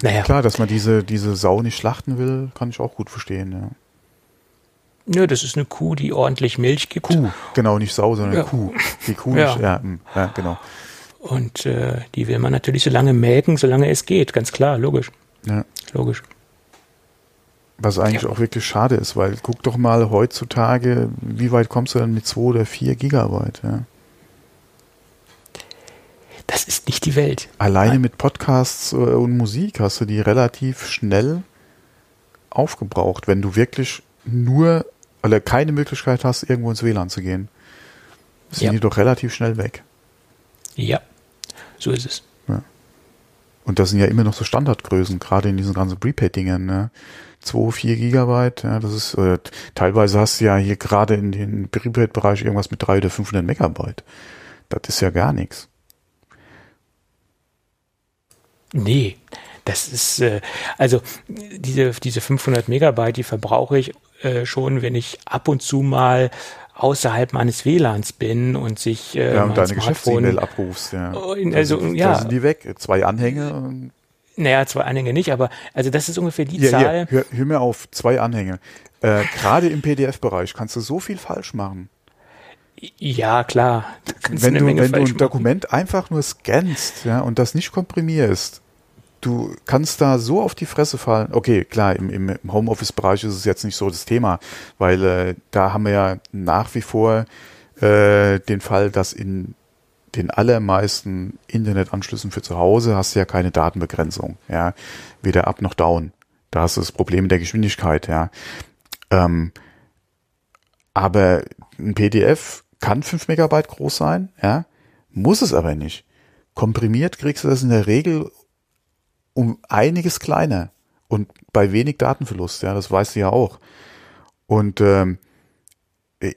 Naja. Klar, dass man diese, diese Sau nicht schlachten will, kann ich auch gut verstehen, ja. Nö, das ist eine Kuh, die ordentlich Milch gibt. Kuh, genau, nicht Sau, sondern ja. Kuh. Die Kuh ja. nicht, ja, hm, ja genau. Und äh, die will man natürlich so lange melken, solange es geht, ganz klar, logisch. Ja. Logisch. Was eigentlich auch wirklich schade ist, weil guck doch mal heutzutage, wie weit kommst du denn mit 2 oder 4 Gigabyte, ja? Das ist nicht die Welt. Alleine Nein. mit Podcasts äh, und Musik hast du die relativ schnell aufgebraucht, wenn du wirklich nur, oder keine Möglichkeit hast, irgendwo ins WLAN zu gehen. Sind ja. die doch relativ schnell weg. Ja, so ist es. Ja. Und das sind ja immer noch so Standardgrößen, gerade in diesen ganzen Prepaid-Dingern, ne? 2, 4 Gigabyte, ja, das ist, äh, teilweise hast du ja hier gerade in den Prepaid-Bereich irgendwas mit 300 oder 500 Megabyte. Das ist ja gar nichts. Nee, das ist, äh, also diese, diese 500 Megabyte, die verbrauche ich äh, schon, wenn ich ab und zu mal außerhalb meines WLANs bin und sich äh, ja, und deine Geschäfts-E-Mail abrufst, ja. Oh, also, da ja. sind die weg, zwei Anhänge. Naja, zwei Anhänge nicht, aber also das ist ungefähr die Hier, Zahl. hier, hör, hör mir auf, zwei Anhänge. Äh, Gerade im PDF-Bereich kannst du so viel falsch machen. Ja, klar. Wenn du, wenn du ein machen. Dokument einfach nur scannst ja, und das nicht komprimierst, du kannst da so auf die Fresse fallen. Okay, klar, im, im Homeoffice-Bereich ist es jetzt nicht so das Thema, weil äh, da haben wir ja nach wie vor äh, den Fall, dass in den allermeisten Internetanschlüssen für zu Hause hast du ja keine Datenbegrenzung, ja, weder up noch down. Da hast du das Problem der Geschwindigkeit, ja. Ähm, aber ein PDF kann 5 Megabyte groß sein, ja, muss es aber nicht. Komprimiert kriegst du das in der Regel um einiges kleiner und bei wenig Datenverlust, ja, das weißt du ja auch. Und ähm, äh,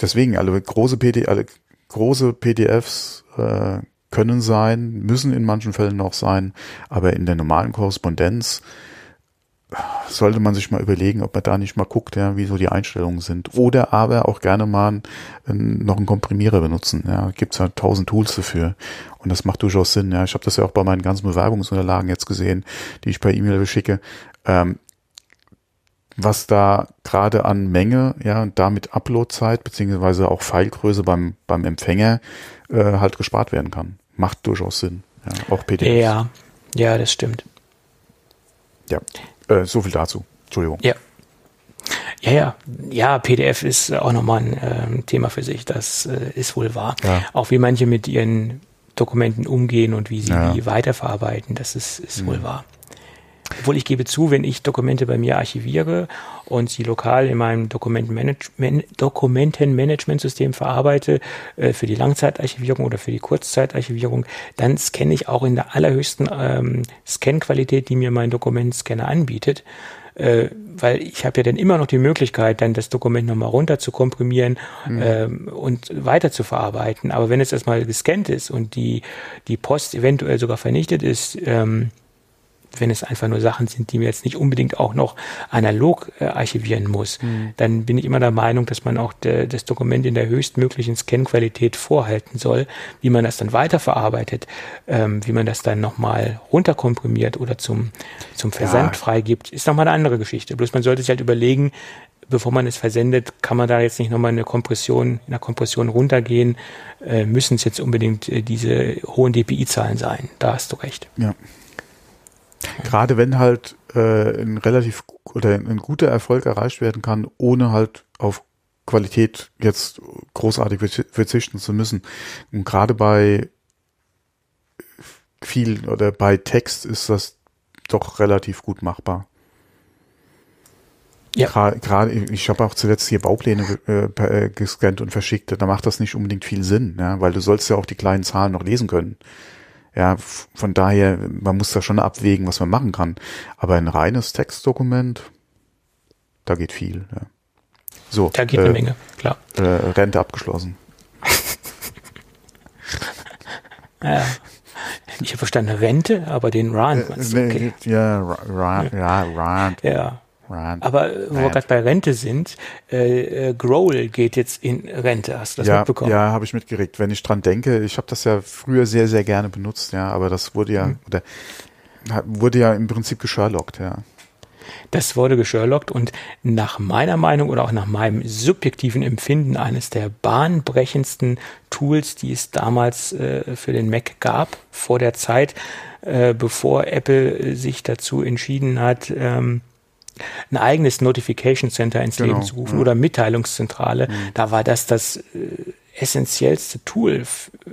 deswegen, alle große PD, alle große PDFs äh, können sein, müssen in manchen Fällen noch sein, aber in der normalen Korrespondenz sollte man sich mal überlegen, ob man da nicht mal guckt, ja, wie so die Einstellungen sind. Oder aber auch gerne mal ein, noch einen Komprimierer benutzen. Ja, gibt's ja tausend Tools dafür. Und das macht durchaus Sinn. Ja, ich habe das ja auch bei meinen ganzen Bewerbungsunterlagen jetzt gesehen, die ich per E-Mail beschicke. Ähm, was da gerade an Menge, ja, und damit Uploadzeit beziehungsweise auch Filegröße beim, beim Empfänger äh, halt gespart werden kann. Macht durchaus Sinn. Ja, auch PDFs. Ja, ja, das stimmt. Ja, äh, so viel dazu. Entschuldigung. Ja. Ja, ja, ja, PDF ist auch nochmal ein ähm, Thema für sich, das äh, ist wohl wahr. Ja. Auch wie manche mit ihren Dokumenten umgehen und wie sie Ja. Mhm. die weiterverarbeiten, das ist, ist wohl wahr. Obwohl ich gebe zu, wenn ich Dokumente bei mir archiviere und sie lokal in meinem Dokumentenmanage- Dokumentenmanagementsystem verarbeite, äh, für die Langzeitarchivierung oder für die Kurzzeitarchivierung, dann scanne ich auch in der allerhöchsten ähm, Scan-Qualität, die mir mein Dokumentscanner anbietet. Äh, weil ich habe ja dann immer noch die Möglichkeit, dann das Dokument nochmal runter zu komprimieren ähm, und weiter zu verarbeiten. Aber wenn es erstmal gescannt ist und die, die Post eventuell sogar vernichtet ist, ähm, wenn es einfach nur Sachen sind, die mir jetzt nicht unbedingt auch noch analog äh, archivieren muss, dann bin ich immer der Meinung, dass man auch de, das Dokument in der höchstmöglichen Scan-Qualität vorhalten soll, wie man das dann weiterverarbeitet, ähm, wie man das dann nochmal runterkomprimiert oder zum, zum Versand Ja. freigibt, ist nochmal eine andere Geschichte. Bloß man sollte sich halt überlegen, bevor man es versendet, kann man da jetzt nicht nochmal eine Kompression, in der Kompression runtergehen, äh, müssen es jetzt unbedingt äh, diese hohen DPI-Zahlen sein. Da hast du recht. Ja. Gerade wenn halt äh, ein relativ oder ein guter Erfolg erreicht werden kann, ohne halt auf Qualität jetzt großartig verzi- verzichten zu müssen. Und gerade bei viel oder bei Text ist das doch relativ gut machbar. Ja. Gerade, ich habe auch zuletzt hier Baupläne äh, äh, gescannt und verschickt. Da macht das nicht unbedingt viel Sinn, ja, weil du sollst ja auch die kleinen Zahlen noch lesen können. Ja, von daher, man muss da schon abwägen, was man machen kann. Aber ein reines Textdokument, da geht viel. Ja. So, Da geht äh, eine Menge, klar. Äh, Rente abgeschlossen. Ja. Ich habe verstanden Rente, aber den Rand. du? okay. Ja, ra, ra, ja, Rand, Ja. Rand. Aber äh, wo wir gerade bei Rente sind, äh, äh, Growl geht jetzt in Rente. Hast du das ja, mitbekommen? ja, habe ich mitgeregt. Wenn ich dran denke, ich habe das ja früher sehr, sehr gerne benutzt, ja, aber das wurde ja, Mhm. oder wurde ja im Prinzip gesherlockt, ja. Das wurde gesherlockt und nach meiner Meinung oder auch nach meinem subjektiven Empfinden eines der bahnbrechendsten Tools, die es damals äh, für den Mac gab, vor der Zeit, äh, bevor Apple äh, sich dazu entschieden hat, ähm, ein eigenes Notification Center ins Genau, Leben zu rufen ja. oder Mitteilungszentrale. Da war das das äh, essentiellste Tool, äh,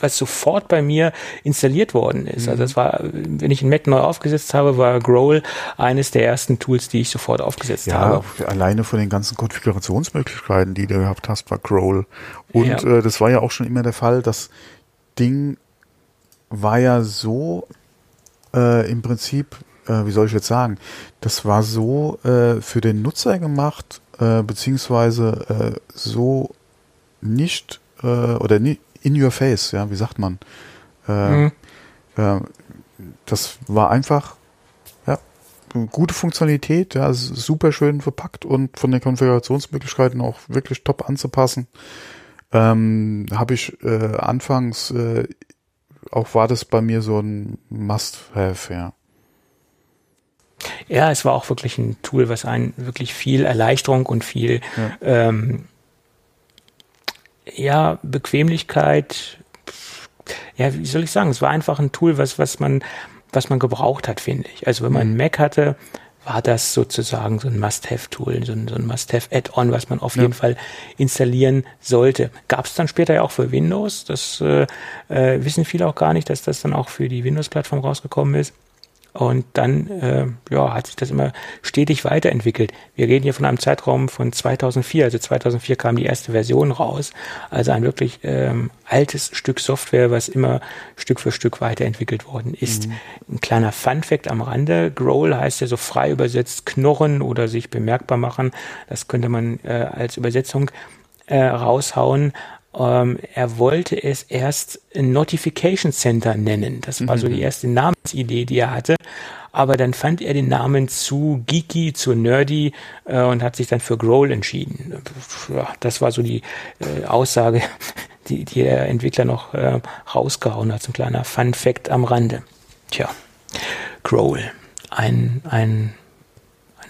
was sofort bei mir installiert worden ist. Also das war, äh, wenn ich einen Mac neu aufgesetzt habe, war Growl eines der ersten Tools, die ich sofort aufgesetzt Ja, habe. alleine von den ganzen Konfigurationsmöglichkeiten, die du gehabt hast, war Growl. Und Ja. äh, das war ja auch schon immer der Fall. Das Ding war ja so äh, im Prinzip, äh, wie soll ich jetzt sagen, das war so äh, für den Nutzer gemacht, äh, beziehungsweise äh, so nicht äh, oder ni in your face, ja, wie sagt man? Äh, Mhm. äh, das war einfach ja, gute Funktionalität, ja, super schön verpackt und von den Konfigurationsmöglichkeiten auch wirklich top anzupassen. Ähm, Habe ich anfangs auch war das bei mir so ein Must-Have, ja. Ja, es war auch wirklich ein Tool, was einen wirklich viel Erleichterung und viel ja, ähm, ja Bequemlichkeit, ja, wie soll ich sagen, es war einfach ein Tool, was, was man, was man gebraucht hat, finde ich. Also wenn man einen mhm. Mac hatte, war das sozusagen so ein Must-Have-Tool, so ein, so ein Must-Have-Add-on, was man auf ja. jeden Fall installieren sollte. Gab es dann später ja auch für Windows. Das äh, äh, wissen viele auch gar nicht, dass das dann auch für die Windows-Plattform rausgekommen ist. Und dann äh, ja, hat sich das immer stetig weiterentwickelt. Wir reden hier von einem Zeitraum von 2004. Also 2004 kam die erste Version raus. Also ein wirklich ähm, altes Stück Software, was immer Stück für Stück weiterentwickelt worden ist. Mhm. Ein kleiner Fun-Fact am Rande. Growl heißt ja so frei übersetzt knurren oder sich bemerkbar machen. Das könnte man äh, als Übersetzung äh, raushauen. Ähm, er wollte es erst Notification Center nennen. Das war mhm. so die erste Namensidee, die er hatte. Aber dann fand er den Namen zu geeky, zu nerdy äh, und hat sich dann für Growl entschieden. Ja, das war so die äh, Aussage, die, die der Entwickler noch äh, rausgehauen hat. So ein kleiner Fun Fact am Rande. Tja, Growl. Ein, ein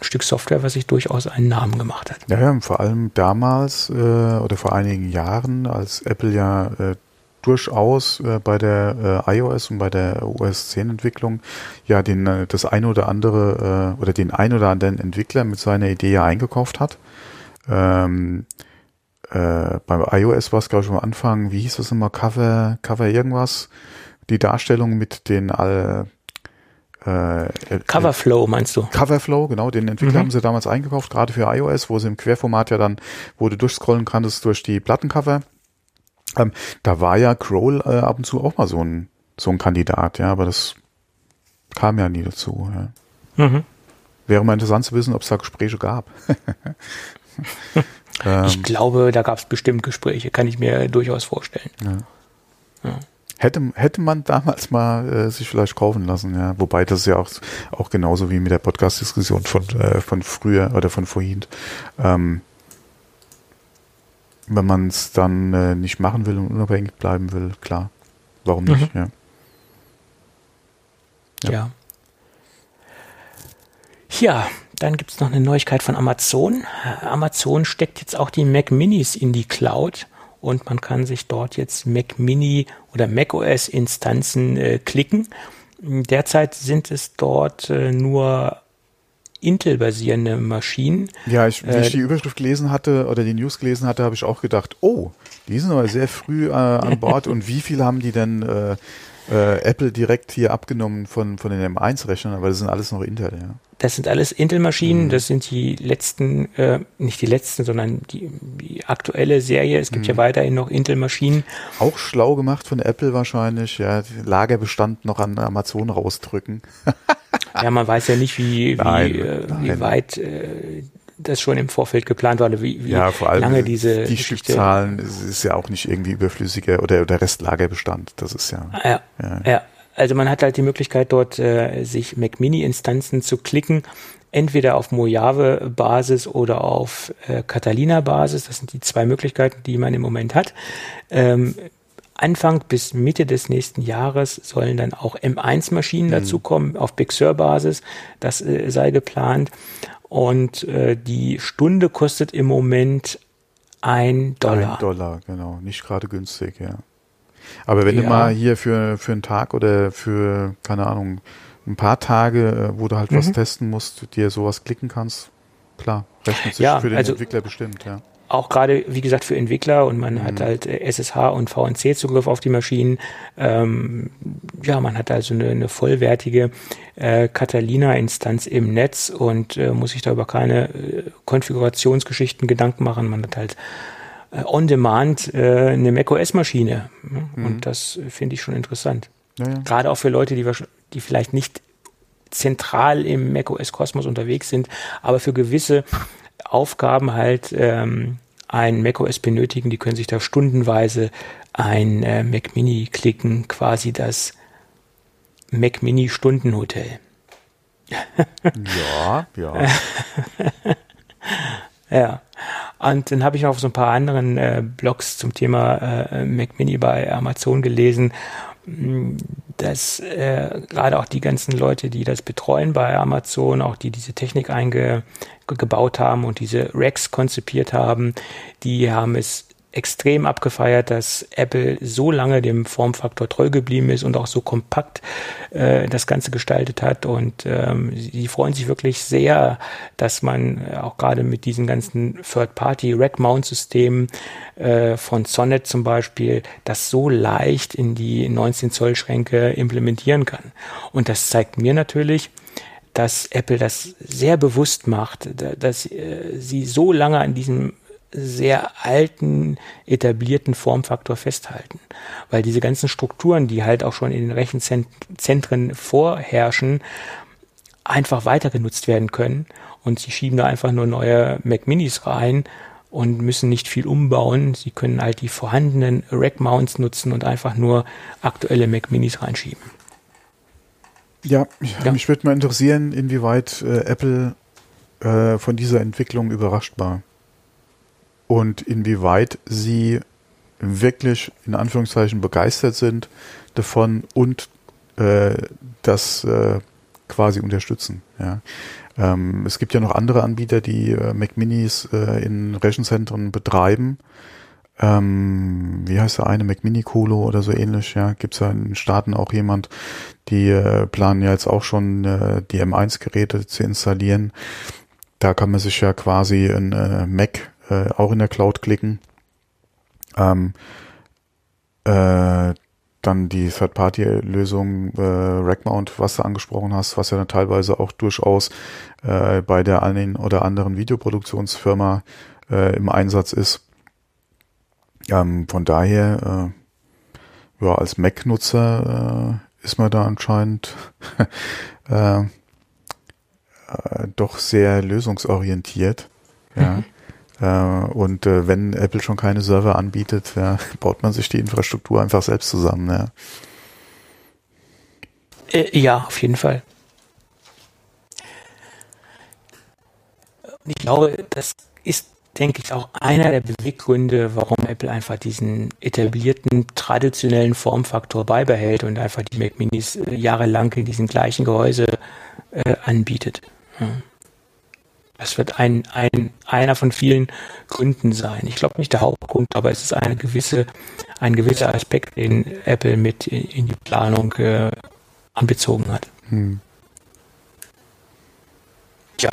ein Stück Software, was sich durchaus einen Namen gemacht hat. Ja, ja vor allem damals äh, oder vor einigen Jahren, als Apple ja äh, durchaus äh, bei der äh, iOS und bei der OS 10 Entwicklung ja den äh, das ein oder andere äh, oder den ein oder anderen Entwickler mit seiner Idee eingekauft hat. Ähm, äh, beim iOS war es glaube ich am Anfang, wie hieß das immer, Cover, Cover irgendwas, die Darstellung mit den all äh, äh, Coverflow meinst du? Coverflow, genau, den Entwickler mhm. haben sie damals eingekauft, gerade für iOS, wo sie im Querformat ja dann, wo du durchscrollen kannst durch die Plattencover. Ähm, da war ja Crawl äh, ab und zu auch mal so ein, so ein Kandidat, ja, aber das kam ja nie dazu. Ja. Mhm. Wäre mal interessant zu wissen, ob es da Gespräche gab. ich ähm, glaube, da gab es bestimmt Gespräche, kann ich mir durchaus vorstellen. Ja. Ja. Hätte, hätte man damals mal äh, sich vielleicht kaufen lassen, ja. Wobei das ja auch, auch genauso wie mit der Podcast-Diskussion von, äh, von früher oder von vorhin. Ähm, wenn man es dann äh, nicht machen will und unabhängig bleiben will, klar. Warum nicht, mhm. ja. ja. Ja. Ja, dann gibt es noch eine Neuigkeit von Amazon. Amazon steckt jetzt auch die Mac Minis in die Cloud und man kann sich dort jetzt Mac Mini oder Mac OS Instanzen äh, klicken. Derzeit sind es dort äh, nur Intel-basierende Maschinen. Ja, ich, wie äh, ich die Überschrift gelesen hatte oder die News gelesen hatte, habe ich auch gedacht, oh, die sind aber sehr früh äh, an Bord und wie viel haben die denn äh, äh, Apple direkt hier abgenommen von, von den M1-Rechnern, aber das sind alles noch Intel, ja. Das sind alles Intel-Maschinen, mhm. das sind die letzten, äh, nicht die letzten, sondern die, die aktuelle Serie. Es gibt mhm. ja weiterhin noch Intel-Maschinen. Auch schlau gemacht von Apple wahrscheinlich, ja, Lagerbestand noch an Amazon rausdrücken. ja, man weiß ja nicht, wie, nein, wie, äh, wie weit äh, das schon im Vorfeld geplant war, oder wie, wie ja, vor allem lange diese die Geschichte Stückzahlen ist, ja auch nicht irgendwie überflüssiger oder der Restlagerbestand. Das ist ja. Ja, ja. ja. Also man hat halt die Möglichkeit dort äh, sich Mac Mini Instanzen zu klicken, entweder auf Mojave Basis oder auf äh, Catalina Basis. Das sind die zwei Möglichkeiten, die man im Moment hat. Ähm, Anfang bis Mitte des nächsten Jahres sollen dann auch M1-Maschinen mhm. dazukommen auf Big Sur Basis. Das äh, sei geplant. Und äh, die Stunde kostet im Moment ein Dollar. Ein Dollar, genau. Nicht gerade günstig, ja. Aber wenn ja. du mal hier für, für einen Tag oder für, keine Ahnung, ein paar Tage, äh, wo du halt mhm. was testen musst, dir sowas klicken kannst, klar, rechnet sich ja, für den also, Entwickler bestimmt, ja auch gerade, wie gesagt, für Entwickler und man mhm. hat halt SSH und VNC-Zugriff auf die Maschinen. Ähm, ja, man hat also eine, eine vollwertige äh, Catalina-Instanz im Netz und äh, muss sich da über keine äh, Konfigurationsgeschichten Gedanken machen. Man hat halt äh, on demand äh, eine macOS-Maschine. Ne? Mhm. Und das finde ich schon interessant. Ja, ja. Gerade auch für Leute, die, die vielleicht nicht zentral im macOS-Kosmos unterwegs sind, aber für gewisse Aufgaben halt ähm, ein macOS benötigen, die können sich da stundenweise ein äh, Mac Mini klicken, quasi das Mac Mini Stundenhotel. ja, ja. ja. Und dann habe ich noch auf so ein paar anderen äh, Blogs zum Thema äh, Mac Mini bei Amazon gelesen dass äh, gerade auch die ganzen Leute, die das betreuen bei Amazon, auch die diese Technik eingebaut haben und diese Racks konzipiert haben, die haben es extrem abgefeiert, dass Apple so lange dem Formfaktor treu geblieben ist und auch so kompakt äh, das Ganze gestaltet hat. Und ähm, sie freuen sich wirklich sehr, dass man auch gerade mit diesen ganzen Third-Party-Rack-Mount-Systemen äh, von Sonnet zum Beispiel das so leicht in die 19 Zoll Schränke implementieren kann. Und das zeigt mir natürlich, dass Apple das sehr bewusst macht, dass äh, sie so lange an diesem sehr alten, etablierten Formfaktor festhalten. Weil diese ganzen Strukturen, die halt auch schon in den Rechenzentren vorherrschen, einfach weiter genutzt werden können. Und sie schieben da einfach nur neue Mac Minis rein und müssen nicht viel umbauen. Sie können halt die vorhandenen Rack Mounts nutzen und einfach nur aktuelle Mac Minis reinschieben. Ja, ja. mich würde mal interessieren, inwieweit äh, Apple äh, von dieser Entwicklung überrascht war und inwieweit sie wirklich in Anführungszeichen begeistert sind davon und äh, das äh, quasi unterstützen. Ja. Ähm, es gibt ja noch andere Anbieter, die äh, Mac Minis äh, in Rechenzentren betreiben. Ähm, wie heißt der eine? Mac Mini Colo oder so ähnlich. Ja, gibt es ja in den Staaten auch jemand, die äh, planen ja jetzt auch schon äh, die M1-Geräte zu installieren. Da kann man sich ja quasi ein äh, Mac äh, auch in der Cloud klicken. Ähm, äh, dann die Third-Party-Lösung äh, Rackmount, was du angesprochen hast, was ja dann teilweise auch durchaus äh, bei der einen oder anderen Videoproduktionsfirma äh, im Einsatz ist. Ähm, von daher, äh, ja, als Mac-Nutzer äh, ist man da anscheinend äh, äh, doch sehr lösungsorientiert. Ja. Äh, und äh, wenn Apple schon keine Server anbietet, ja, baut man sich die Infrastruktur einfach selbst zusammen. Ja, äh, ja auf jeden Fall. ich glaube, das ist, denke ich, auch einer der Beweggründe, warum Apple einfach diesen etablierten, traditionellen Formfaktor beibehält und einfach die Mac Minis jahrelang in diesem gleichen Gehäuse äh, anbietet. Ja. Es wird ein, ein, einer von vielen Gründen sein. Ich glaube nicht der Hauptgrund, aber es ist eine gewisse, ein gewisser Aspekt, den Apple mit in die Planung äh, anbezogen hat. Hm. Ja.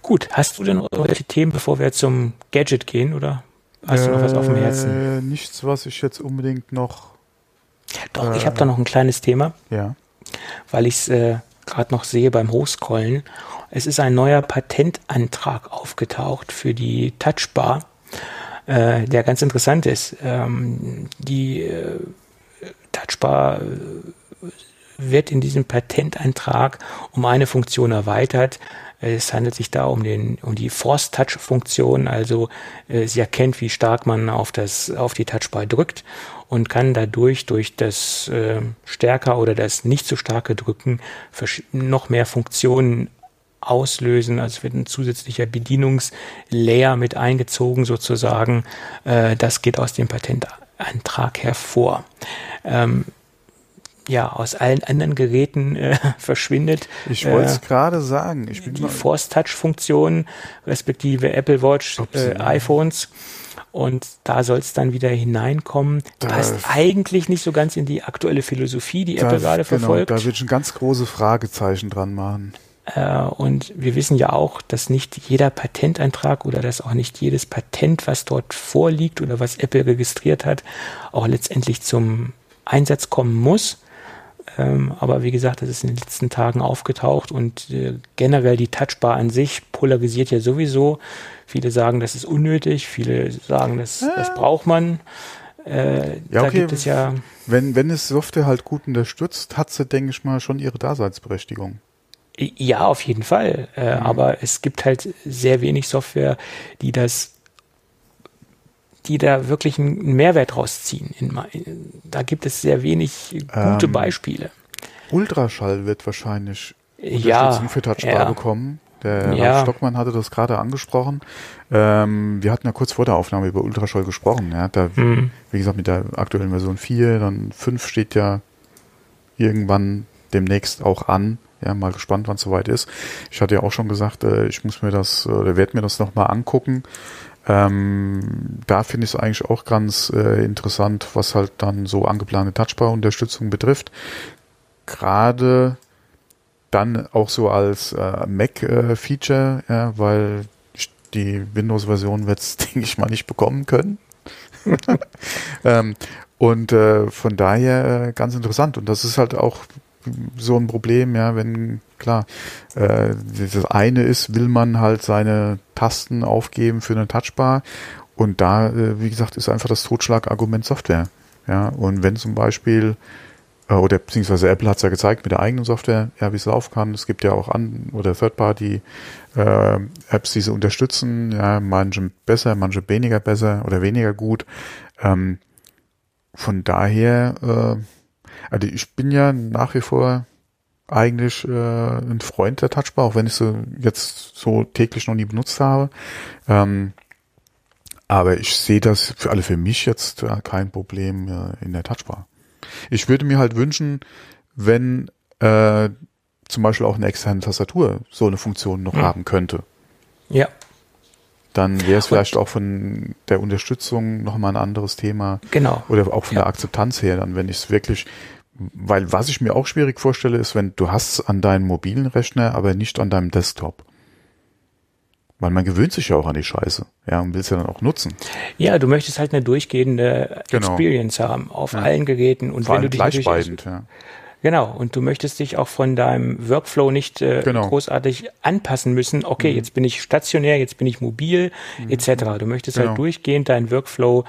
Gut, hast du denn irgendwelche Themen, bevor wir zum Gadget gehen, oder hast du noch was auf dem Herzen? Äh, nichts, was ich jetzt unbedingt noch. Doch, äh, ich habe da noch ein kleines Thema. Ja. Weil ich es äh, gerade noch sehe beim Hochscrollen. Es ist ein neuer Patentantrag aufgetaucht für die Touchbar, äh, der ganz interessant ist. Ähm, die äh, Touchbar äh, wird in diesem Patentantrag um eine Funktion erweitert. Es handelt sich da um, den, um die Force-Touch-Funktion, also äh, sie erkennt, wie stark man auf, das, auf die Touchbar drückt und kann dadurch durch das äh, stärker oder das nicht so starke Drücken noch mehr Funktionen auslösen. Also wird ein zusätzlicher Bedienungslayer mit eingezogen sozusagen. Äh, das geht aus dem Patentantrag hervor. Ähm, ja, aus allen anderen Geräten äh, verschwindet. Ich wollte es äh, gerade sagen. Ich bin die Force-Touch-Funktion, respektive Apple Watch, äh, iPhones. Und da soll es dann wieder hineinkommen. Da Passt eigentlich nicht so ganz in die aktuelle Philosophie, die Apple gerade genau, verfolgt. Da würde ich ein ganz große Fragezeichen dran machen. Äh, und wir wissen ja auch, dass nicht jeder Patenteintrag oder dass auch nicht jedes Patent, was dort vorliegt oder was Apple registriert hat, auch letztendlich zum Einsatz kommen muss. Ähm, aber wie gesagt, das ist in den letzten Tagen aufgetaucht und äh, generell die Touchbar an sich polarisiert ja sowieso. Viele sagen, das ist unnötig, viele sagen, das, das braucht man. Äh, ja, okay. gibt es ja. Wenn, wenn es Software halt gut unterstützt, hat sie, denke ich mal, schon ihre Daseinsberechtigung. Ja, auf jeden Fall. Äh, mhm. Aber es gibt halt sehr wenig Software, die das, die da wirklich einen Mehrwert rausziehen. da gibt es sehr wenig gute ähm, Beispiele. Ultraschall wird wahrscheinlich Unterstützung ja, für Touchbar ja. bekommen. Der Ja. Ralf Stockmann hatte das gerade angesprochen. Ähm, wir hatten ja kurz vor der Aufnahme über Ultraschall gesprochen. Ja, da, Mhm. wie gesagt, mit der aktuellen Version 4, dann 5 steht ja irgendwann demnächst auch an. Ja, mal gespannt, wann es soweit ist. Ich hatte ja auch schon gesagt, äh, ich muss mir das oder werde mir das nochmal angucken. Ähm, da finde ich es eigentlich auch ganz äh, interessant, was halt dann so angeplante Touchbar-Unterstützung betrifft. Gerade dann auch so als äh, Mac-Feature, ja, weil die Windows-Version wird es, denke ich mal, nicht bekommen können. ähm, und äh, von daher äh, ganz interessant. Und das ist halt auch so ein Problem, ja, wenn, klar, äh, das eine ist, will man halt seine Tasten aufgeben für eine Touchbar und da, äh, wie gesagt, ist einfach das Totschlagargument Software. Ja, und wenn zum Beispiel, äh, oder beziehungsweise Apple hat es ja gezeigt mit der eigenen Software, ja, wie es laufen kann. Es gibt ja auch an oder Third-Party äh, Apps, die sie unterstützen, ja, manche besser, manche weniger besser oder weniger gut. Ähm, von daher, äh, also ich bin ja nach wie vor eigentlich äh, ein Freund der Touchbar, auch wenn ich sie jetzt so täglich noch nie benutzt habe. Ähm, aber ich sehe das für alle für mich jetzt äh, kein Problem äh, in der Touchbar. Ich würde mir halt wünschen, wenn äh, zum Beispiel auch eine externe Tastatur so eine Funktion noch Mhm. haben könnte. Ja, Dann wäre es vielleicht auch von der Unterstützung nochmal ein anderes Thema. genau. Oder auch von Ja. der Akzeptanz her, dann, wenn ich es wirklich, weil was ich mir auch schwierig vorstelle, ist, wenn du hast es an deinem mobilen Rechner, aber nicht an deinem Desktop. Weil man gewöhnt sich ja auch an die Scheiße, ja, und will es ja dann auch nutzen. Ja, du möchtest halt eine durchgehende Genau. Experience haben auf Ja. allen Geräten und Vor wenn du dich natürlich gleichbeidend, ja. Genau, und du möchtest dich auch von deinem Workflow nicht äh, Genau. Mhm. großartig anpassen müssen. Okay, jetzt bin ich stationär, jetzt bin ich mobil, etc. Du möchtest Genau. halt durchgehend deinen Workflow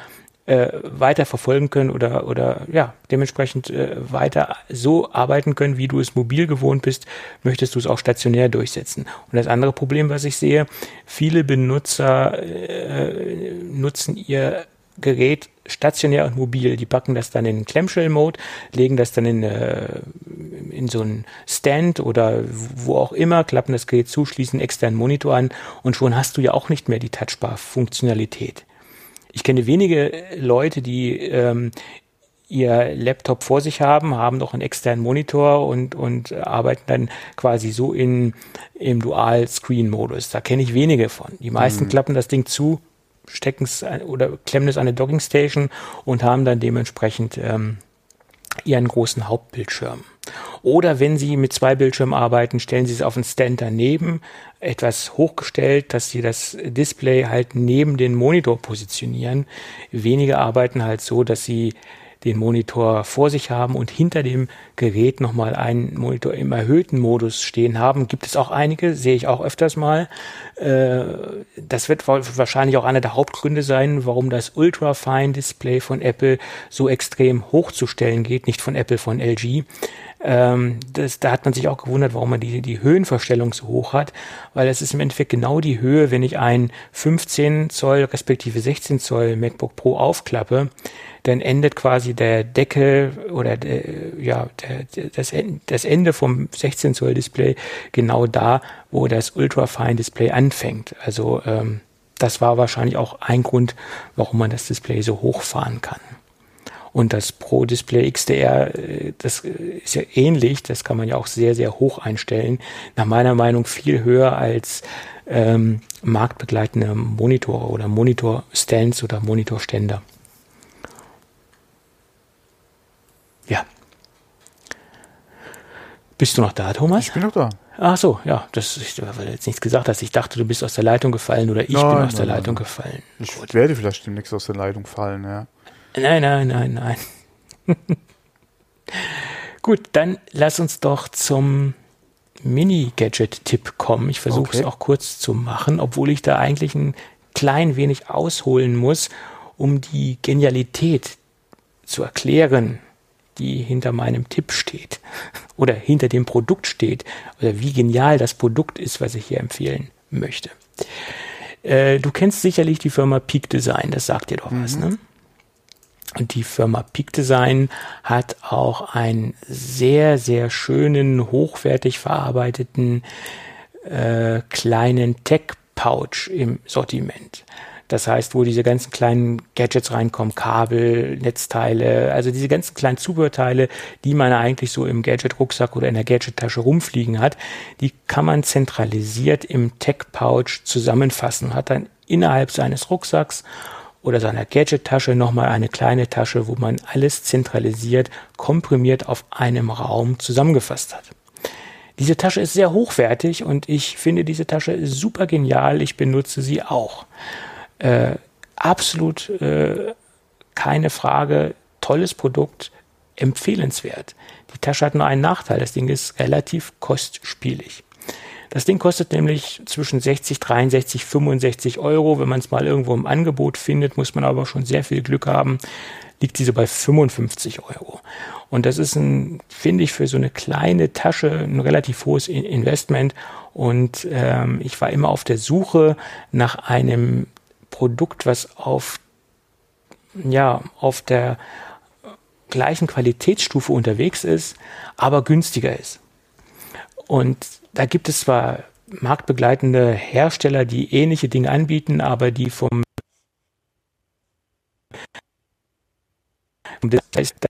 äh, weiter verfolgen können oder, oder ja, dementsprechend äh, weiter so arbeiten können, wie du es mobil gewohnt bist, möchtest du es auch stationär durchsetzen. Und das andere Problem, was ich sehe, viele Benutzer äh, nutzen ihr Gerät stationär und mobil. Die packen das dann in Clamshell-Mode, legen das dann in, äh, in so einen Stand oder wo auch immer, klappen das Gerät zu, schließen einen externen Monitor an und schon hast du ja auch nicht mehr die Touchbar-Funktionalität. Ich kenne wenige Leute, die ähm, ihr Laptop vor sich haben, haben noch einen externen Monitor und, und arbeiten dann quasi so in, im Dual-Screen-Modus. Da kenne ich wenige von. Die meisten klappen das Ding zu, stecken es oder klemmen es an eine Dockingstation und haben dann dementsprechend ähm, ihren großen Hauptbildschirm. Oder wenn Sie mit zwei Bildschirmen arbeiten, stellen Sie es auf einen Stand daneben, etwas hochgestellt, dass Sie das Display halt neben den Monitor positionieren. Wenige arbeiten halt so, dass Sie den Monitor vor sich haben und hinter dem Gerät nochmal einen Monitor im erhöhten Modus stehen haben. Gibt es auch einige, sehe ich auch öfters mal. Äh, das wird wa- wahrscheinlich auch einer der Hauptgründe sein, warum das Ultra Fine Display von Apple so extrem hochzustellen geht, nicht von Apple, von LG. Ähm, das, da hat man sich auch gewundert, warum man die, die Höhenverstellung so hoch hat, weil es ist im Endeffekt genau die Höhe, wenn ich ein 15 Zoll respektive 16 Zoll MacBook Pro aufklappe, dann endet quasi der Deckel oder der, ja, der, das, das Ende vom 16 Zoll Display genau da, wo das Ultra Fine Display anfängt. Also ähm, das war wahrscheinlich auch ein Grund, warum man das Display so hochfahren kann. Und das Pro Display XDR, äh, das äh, ist ja ähnlich, das kann man ja auch sehr, sehr hoch einstellen. Nach meiner Meinung viel höher als ähm, marktbegleitende Monitore oder Monitor-Stands oder Monitorständer. Ja. Bist du noch da, Thomas? Ich bin doch da. Ach so, ja, das ist, weil du jetzt nichts gesagt hast. Ich dachte, du bist aus der Leitung gefallen oder ich Nein, bin aus der nein, Leitung nein. gefallen. Ich werde vielleicht demnächst aus der Leitung fallen, ja. Nein, nein, nein, nein. Gut, dann lass uns doch zum Mini-Gadget-Tipp kommen. Ich versuche es Okay. auch kurz zu machen, obwohl ich da eigentlich ein klein wenig ausholen muss, um die Genialität zu erklären, die hinter meinem Tipp steht oder hinter dem Produkt steht oder wie genial das Produkt ist, was ich hier empfehlen möchte. Äh, du kennst sicherlich die Firma Peak Design, das sagt dir doch was, ne? Und die Firma Peak Design hat auch einen sehr, sehr schönen, hochwertig verarbeiteten äh, kleinen Tech-Pouch im Sortiment. Das heißt, wo diese ganzen kleinen Gadgets reinkommen, Kabel, Netzteile, also diese ganzen kleinen Zubehörteile, die man eigentlich so im Gadget-Rucksack oder in der Gadget-Tasche rumfliegen hat, die kann man zentralisiert im Tech-Pouch zusammenfassen, hat dann innerhalb seines Rucksacks oder seiner Gadget-Tasche nochmal eine kleine Tasche, wo man alles zentralisiert, komprimiert auf einem Raum zusammengefasst hat. Diese Tasche ist sehr hochwertig und ich finde diese Tasche super genial. Ich benutze sie auch. Äh, absolut äh, keine Frage. Tolles Produkt, empfehlenswert. Die Tasche hat nur einen Nachteil. Das Ding ist relativ kostspielig. Das Ding kostet nämlich zwischen 60, 63, 65 Euro. Wenn man es mal irgendwo im Angebot findet, muss man aber schon sehr viel Glück haben, liegt diese bei 55 Euro. Und das ist ein, finde ich, für so eine kleine Tasche ein relativ hohes Investment. Und ähm, ich war immer auf der Suche nach einem Produkt, was auf, ja, auf der gleichen Qualitätsstufe unterwegs ist, aber günstiger ist. Und da gibt es zwar marktbegleitende Hersteller, die ähnliche Dinge anbieten, aber die vom das heißt,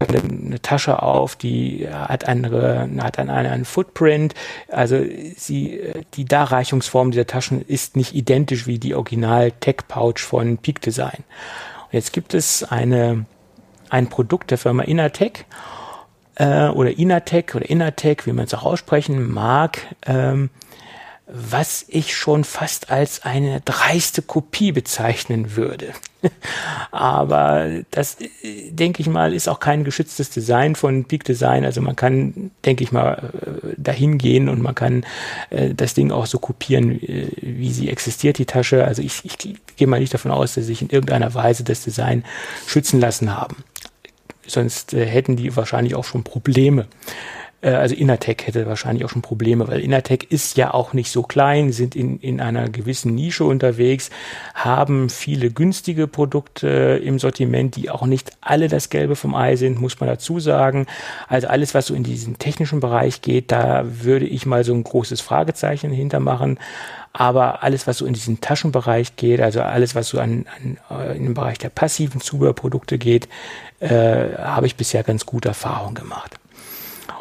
eine Tasche auf, die hat andere, hat einen, einen Footprint. Also sie, die Darreichungsform dieser Taschen ist nicht identisch wie die Original Tech Pouch von Peak Design. Und jetzt gibt es eine, ein Produkt der Firma Innertech äh, oder Inatec oder Inatec, wie man es auch aussprechen mag, ähm, was ich schon fast als eine dreiste Kopie bezeichnen würde. Aber das, denke ich mal, ist auch kein geschütztes Design von Peak Design. Also man kann, denke ich mal, äh, dahin gehen und man kann äh, das Ding auch so kopieren, äh, wie sie existiert, die Tasche. Also ich, ich gehe mal nicht davon aus, dass sie sich in irgendeiner Weise das Design schützen lassen haben sonst hätten die wahrscheinlich auch schon Probleme. Äh, also Innertech hätte wahrscheinlich auch schon Probleme, weil Innertech ist ja auch nicht so klein, sind in, in einer gewissen Nische unterwegs, haben viele günstige Produkte im Sortiment, die auch nicht alle das Gelbe vom Ei sind, muss man dazu sagen. Also alles, was so in diesen technischen Bereich geht, da würde ich mal so ein großes Fragezeichen hintermachen. Aber alles, was so in diesen Taschenbereich geht, also alles, was so an, an äh, in den Bereich der passiven Zubehörprodukte geht, äh, habe ich bisher ganz gute Erfahrungen gemacht.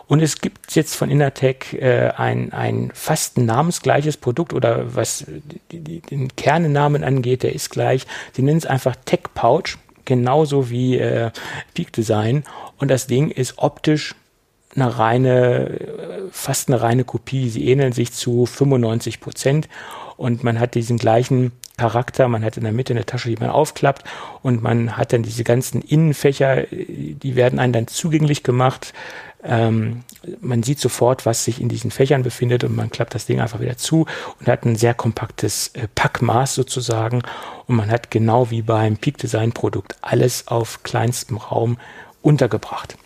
Und es gibt jetzt von Innertech äh, ein, ein fast namensgleiches Produkt oder was die, die, den Kernnamen angeht, der ist gleich. Sie nennen es einfach Tech Pouch, genauso wie äh, Peak Design. Und das Ding ist optisch eine reine, fast eine reine Kopie. Sie ähneln sich zu 95 Prozent und man hat diesen gleichen Charakter. Man hat in der Mitte eine Tasche, die man aufklappt und man hat dann diese ganzen Innenfächer, die werden einem dann zugänglich gemacht. Ähm, man sieht sofort, was sich in diesen Fächern befindet und man klappt das Ding einfach wieder zu und hat ein sehr kompaktes äh, Packmaß sozusagen und man hat genau wie beim Peak Design Produkt alles auf kleinstem Raum untergebracht.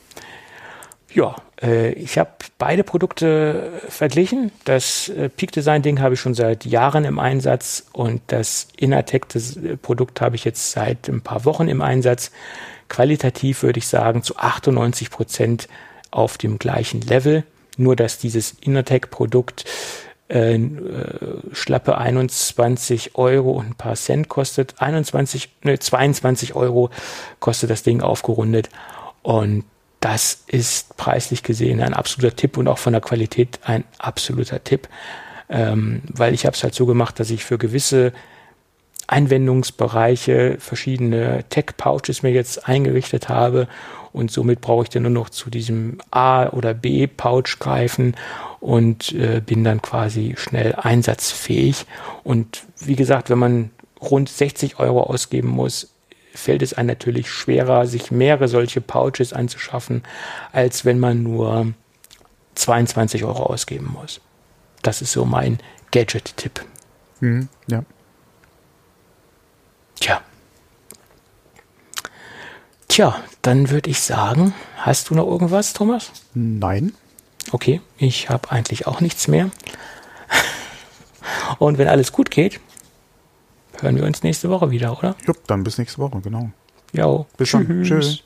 Ja, äh, ich habe beide Produkte verglichen. Das äh, Peak Design Ding habe ich schon seit Jahren im Einsatz und das Innertech äh, Produkt habe ich jetzt seit ein paar Wochen im Einsatz. Qualitativ würde ich sagen zu 98 Prozent auf dem gleichen Level. Nur dass dieses Innertech Produkt äh, schlappe 21 Euro und ein paar Cent kostet. 21, ne, 22 Euro kostet das Ding aufgerundet. Und das ist preislich gesehen ein absoluter Tipp und auch von der Qualität ein absoluter Tipp, ähm, weil ich habe es halt so gemacht, dass ich für gewisse Einwendungsbereiche verschiedene Tech-Pouches mir jetzt eingerichtet habe und somit brauche ich dann nur noch zu diesem A- oder B-Pouch greifen und äh, bin dann quasi schnell einsatzfähig. Und wie gesagt, wenn man rund 60 Euro ausgeben muss, fällt es einem natürlich schwerer, sich mehrere solche Pouches anzuschaffen, als wenn man nur 22 Euro ausgeben muss. Das ist so mein Gadget-Tipp. Mhm, ja. Tja. Tja, dann würde ich sagen, hast du noch irgendwas, Thomas? Nein. Okay, ich habe eigentlich auch nichts mehr. Und wenn alles gut geht, hören wir uns nächste Woche wieder, oder? Jupp, dann bis nächste Woche, genau. Ja, bis tschüss. dann. Tschüss.